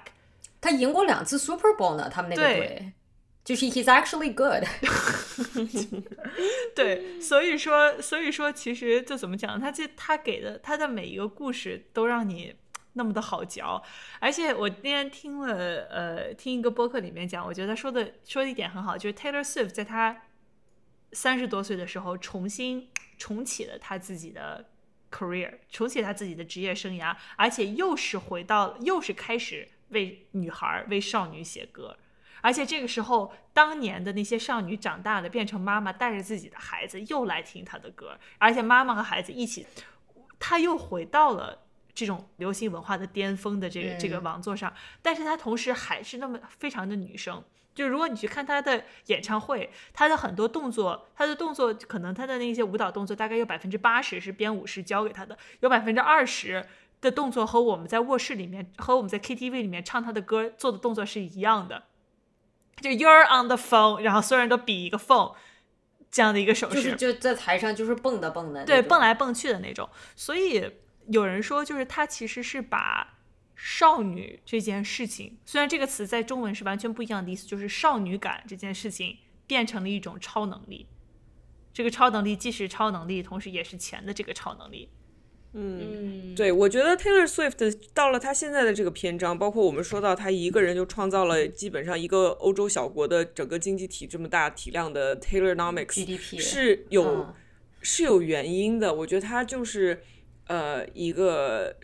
他赢过两次 Super Bowl 呢，他们那个对队，就是 he's actually good。对，所以说，所以说，其实就怎么讲，他这他给的他的每一个故事都让你那么的好嚼，而且我那天听了呃听一个播客里面讲，我觉得他说的说的一点很好，就是 Taylor Swift 在他三十多岁的时候重新重启了他自己的 career，重启他自己的职业生涯，而且又是回到又是开始为女孩为少女写歌。而且这个时候，当年的那些少女长大了，变成妈妈，带着自己的孩子又来听她的歌，而且妈妈和孩子一起，她又回到了这种流行文化的巅峰的这个、这个嗯王座上，但是她同时还是那么非常的女生。就如果你去看她的演唱会，她的很多动作，她的动作可能她的那些舞蹈动作大概有百分之八十是编舞师教给她的，有百分之二十的动作和我们在卧室里面和我们在 KTV 里面唱他的歌做的动作是一样的。就 you're on the phone，然后所有人都比一个 phone 这样的一个手势，就是就在台上就是蹦的蹦的，对蹦。来蹦去的那种。所以有人说，就是他其实是把少女这件事情，虽然这个词在中文是完全不一样的意思，就是少女感这件事情变成了一种超能力。这个超能力既是超能力，同时也是钱的这个超能力。嗯，对，我觉得 Taylor Swift 到了他现在的这个篇章，包括我们说到他一个人就创造了基本上一个欧洲小国的整个经济体这么大体量的 Taylornomics GDP 是有、嗯是有原因的。我觉得他就是呃一个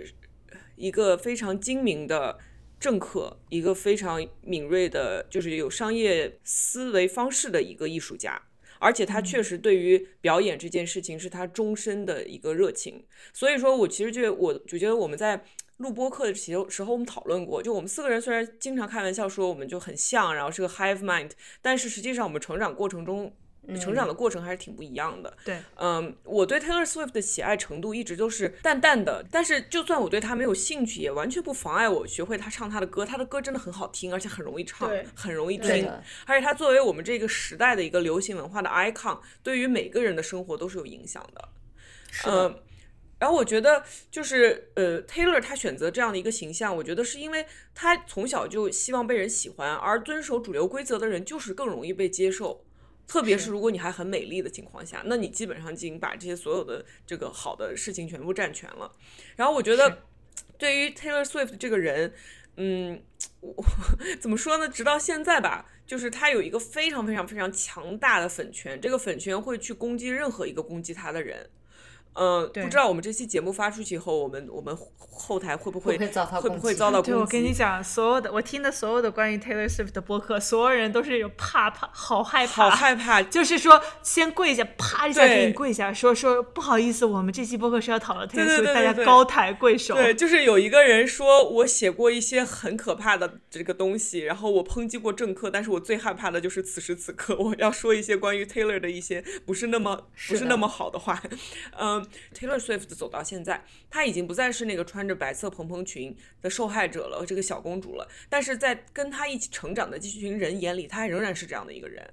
一个非常精明的政客，一个非常敏锐的，就是有商业思维方式的一个艺术家。而且他确实对于表演这件事情是他终身的一个热情，所以说我其实就我就觉得我们在录播课的时候时候我们讨论过，就我们四个人虽然经常开玩笑说我们就很像，然后是个 hive mind，但是实际上我们成长过程中。成长的过程还是挺不一样的。对，嗯，我对 Taylor Swift 的喜爱程度一直都是淡淡的，但是就算我对他没有兴趣，也完全不妨碍我学会他唱他的歌。他的歌真的很好听，而且很容易唱，很容易听。而且他作为我们这个时代的一个流行文化的 icon，对于每个人的生活都是有影响的。是嗯、然后我觉得就是呃，Taylor 他选择这样的一个形象，我觉得是因为他从小就希望被人喜欢，而遵守主流规则的人就是更容易被接受。特别是如果你还很美丽的情况下，那你基本上已经把这些所有的这个好的事情全部占全了。然后我觉得，对于 Taylor Swift 这个人，嗯，我 怎么说呢？直到现在吧，就是他有一个非常非常非常强大的粉圈，这个粉圈会去攻击任何一个攻击他的人。嗯，对不知道我们这期节目发出去以后，我们我们后台会不会会不会遭到会不会攻击 对，遭到攻击？我跟你讲，所有的我听的所有的关于 Taylor Swift 的播客，所有人都是有怕怕，好害怕，好害怕，就是说先跪下，啪一下给你跪下，说说不好意思，我们这期播客是要讨论 Taylor Swift，大家高抬贵手。对，就是有一个人说我写过一些很可怕的这个东西，然后我抨击过政客，但是我最害怕的就是此时此刻我要说一些关于 Taylor 的一些不是那么不是那么好的话。嗯，Taylor Swift 走到现在，她已经不再是那个穿着白色蓬蓬裙的受害者了，这个小公主了，但是在跟她一起成长的这群人眼里，她仍然是这样的一个人，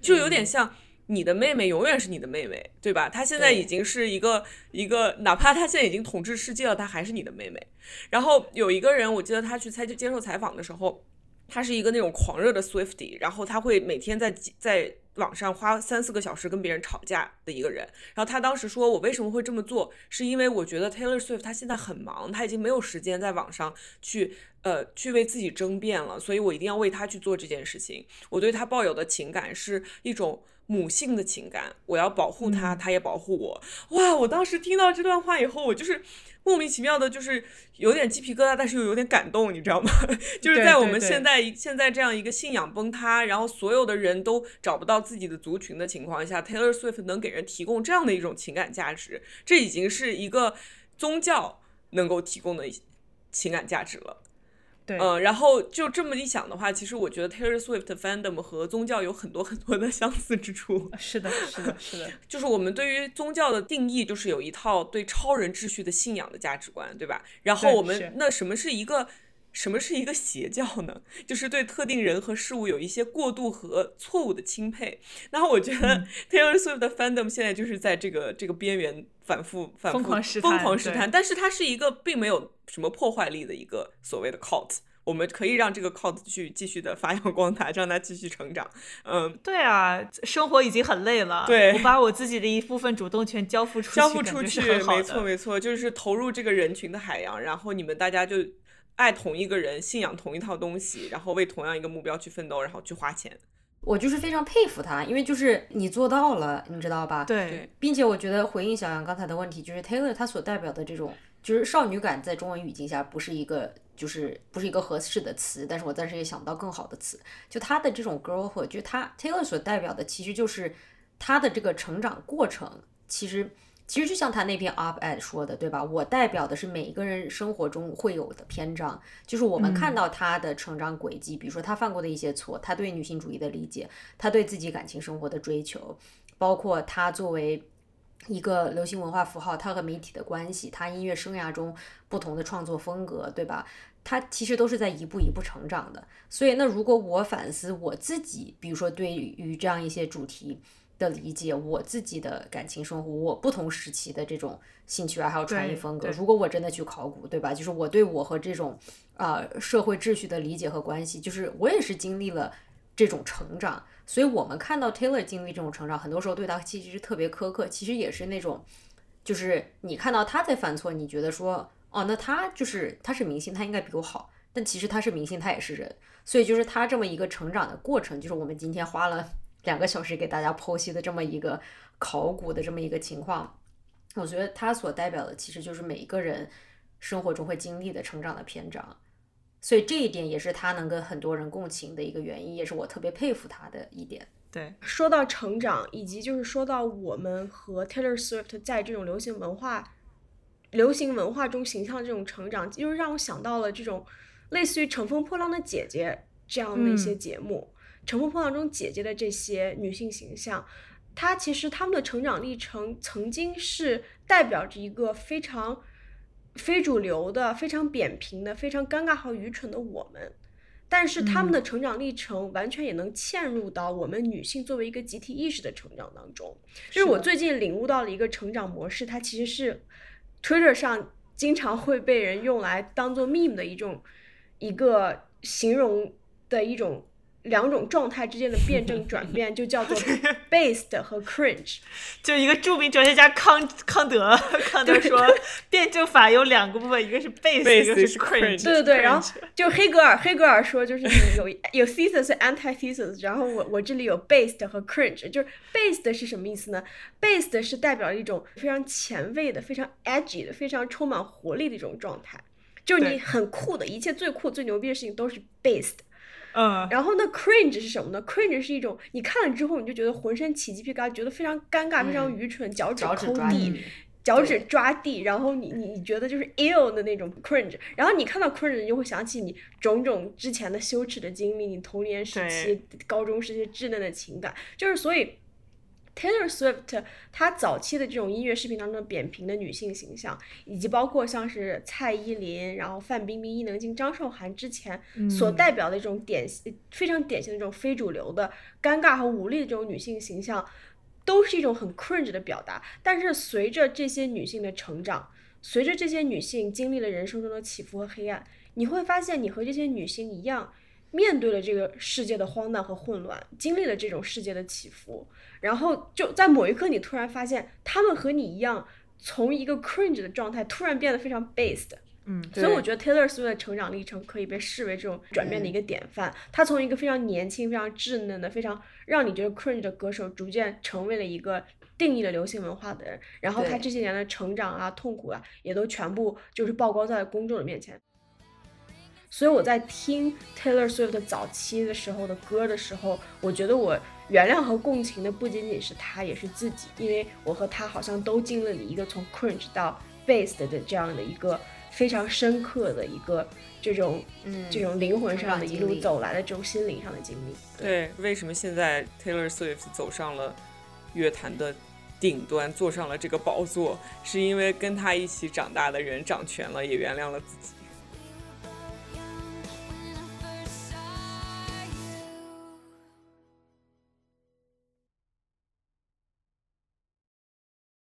就有点像。你的妹妹永远是你的妹妹，对吧？她现在已经是一个一个，哪怕她现在已经统治世界了，她还是你的妹妹。然后有一个人，我记得他去采接受采访的时候，他是一个那种狂热的 Swifty，然后他会每天在在网上花三四个小时跟别人吵架的一个人。然后他当时说：“我为什么会这么做？是因为我觉得 Taylor Swift 他现在很忙，他已经没有时间在网上去呃去为自己争辩了，所以我一定要为他去做这件事情。我对他抱有的情感是一种。”母性的情感，我要保护他，他也保护我。哇！我当时听到这段话以后，我就是莫名其妙的，就是有点鸡皮疙瘩，但是又有点感动，你知道吗？就是在我们现在现在这样一个信仰崩塌，然后所有的人都找不到自己的族群的情况下，Taylor Swift 能给人提供这样的一种情感价值，这已经是一个宗教能够提供的情感价值了。对，嗯，然后就这么一想的话，其实我觉得 Taylor Swift fandom 和宗教有很多 很多的相似之处。是的，是的，是的，就是我们对于宗教的定义，就是有一套对超人秩序的信仰的价值观，对吧？然后我们那什么是一个什么是一个邪教呢？就是对特定人和事物有一些过度和错误的钦佩。然后我觉得嗯 Taylor Swift 的 fandom 现在就是在这个这个边缘反复反复疯狂试探对狂试探，但是它是一个并没有什么破坏力的一个所谓的 cult。我们可以让这个 cult 去继续的发扬光大，让它继续成长。嗯，对啊，生活已经很累了，对我把我自己的一部分主动权交付出去，交付出去，没错。没错，就是投入这个人群的海洋，然后你们大家就爱同一个人，信仰同一套东西，然后为同样一个目标去奋斗，然后去花钱。我就是非常佩服他，因为就是你做到了，你知道吧？对，并且我觉得回应小杨刚才的问题，就是 Taylor 他所代表的这种就是少女感，在中文语境下不是一个就是不是一个合适的词，但是我暂时也想不到更好的词。就她的这种 girlhood，就她 Taylor 所代表的，其实就是她的这个成长过程，其实。其实就像他那篇 op-ed 说的，对吧？我代表的是每一个人生活中会有的篇章，就是我们看到他的成长轨迹，比如说他犯过的一些错，他对女性主义的理解，他对自己感情生活的追求，包括他作为一个流行文化符号，它和媒体的关系，它音乐生涯中不同的创作风格，对吧？它其实都是在一步一步成长的。所以，那如果我反思我自己，比如说对于这样一些主题的理解，我自己的感情生活，我不同时期的这种兴趣爱好、穿衣风格，如果我真的去考古，对吧？就是我对我和这种呃社会秩序的理解和关系，就是我也是经历了这种成长。所以我们看到 Taylor 经历这种成长，很多时候对他其实是特别苛刻，其实也是那种，就是你看到他在犯错，你觉得说，哦，那他就是他是明星，他应该比我好，但其实他是明星，他也是人，所以就是他这么一个成长的过程，就是我们今天花了 两个小时给大家剖析的这么一个考古的这么一个情况，我觉得他所代表的其实就是每一个人生活中会经历的成长的篇章。所以这一点也是他能跟很多人共情的一个原因，也是我特别佩服他的一点。对，说到成长，以及就是说到我们和 Taylor Swift 在这种流行文化、流行文化中形象的这种成长，就是让我想到了这种类似于《乘风破浪的姐姐》这样的一些嗯节目。乘风破浪》中姐姐的这些女性形象，她其实她们的成长历程曾经是代表着一个非常非主流的、非常扁平的、非常尴尬和愚蠢的我们。但是他们的成长历程完全也能嵌入到我们女性作为一个集体意识的成长当中。就是我最近领悟到了一个成长模式，它其实是 Twitter 上经常会被人用来当做 meme 的一种一个形容的一种两种状态之间的辩证转变，就叫做 based 和 cringe。就一个著名哲学家康康德，康德说辩证法有两个部分，一个是 base，Base 一个是是 cringe。对对对，然后就黑格尔，黑格尔说就是你有有 thesis 和 antithesis，然后我我这里有 based 和 cringe，就是 based 是什么意思呢？based 是代表一种非常前卫的、非常 edgy 的、非常充满活力的一种状态，就是你很酷的一切最酷、最牛逼的事情都是 based。嗯，然后呢，cringe 是什么呢？cringe 是一种你看了之后你就觉得浑身起鸡皮疙瘩，觉得非常尴尬、非常愚蠢，脚趾抠地脚趾抓地，然后你你你觉得就是 ill 的那种 cringe，然后你看到 cringe，你就会想起你种种之前的羞耻的经历，你童年时期、高中时期稚嫩的情感，就是所以。Taylor Swift，她早期的这种音乐视频当中的扁平的女性形象，以及包括像是蔡依林，然后范冰冰、伊能静、张韶涵之前所代表的这种典型非常典型的这种非主流的尴尬和无力的这种女性形象，都是一种很 cringe 的表达。但是随着这些女性的成长，随着这些女性经历了人生中的起伏和黑暗，你会发现你和这些女性一样，面对了这个世界的荒诞和混乱，经历了这种世界的起伏，然后就在某一刻，你突然发现，他们和你一样，从一个 cringe 的状态突然变得非常 based。嗯，所以我觉得 Taylor Swift 的成长历程可以被视为这种转变的一个典范。他从一个非常年轻、非常稚嫩的、非常让你觉得 cringe 的歌手，逐渐成为了一个定义了流行文化的人。然后他这些年的成长啊、痛苦啊，也都全部就是曝光在了公众的面前。所以我在听 Taylor Swift 早期的时候的歌的时候，我觉得我原谅和共情的不仅仅是他，也是自己，因为我和他好像都经历了一个从 cringe 到 based 的这样的一个非常深刻的一个这种、嗯这种灵魂上的一路走来的这种心灵上的经历。对，为什么现在 Taylor Swift 走上了乐坛的顶端，坐上了这个宝座，是因为跟他一起长大的人掌权了，也原谅了自己。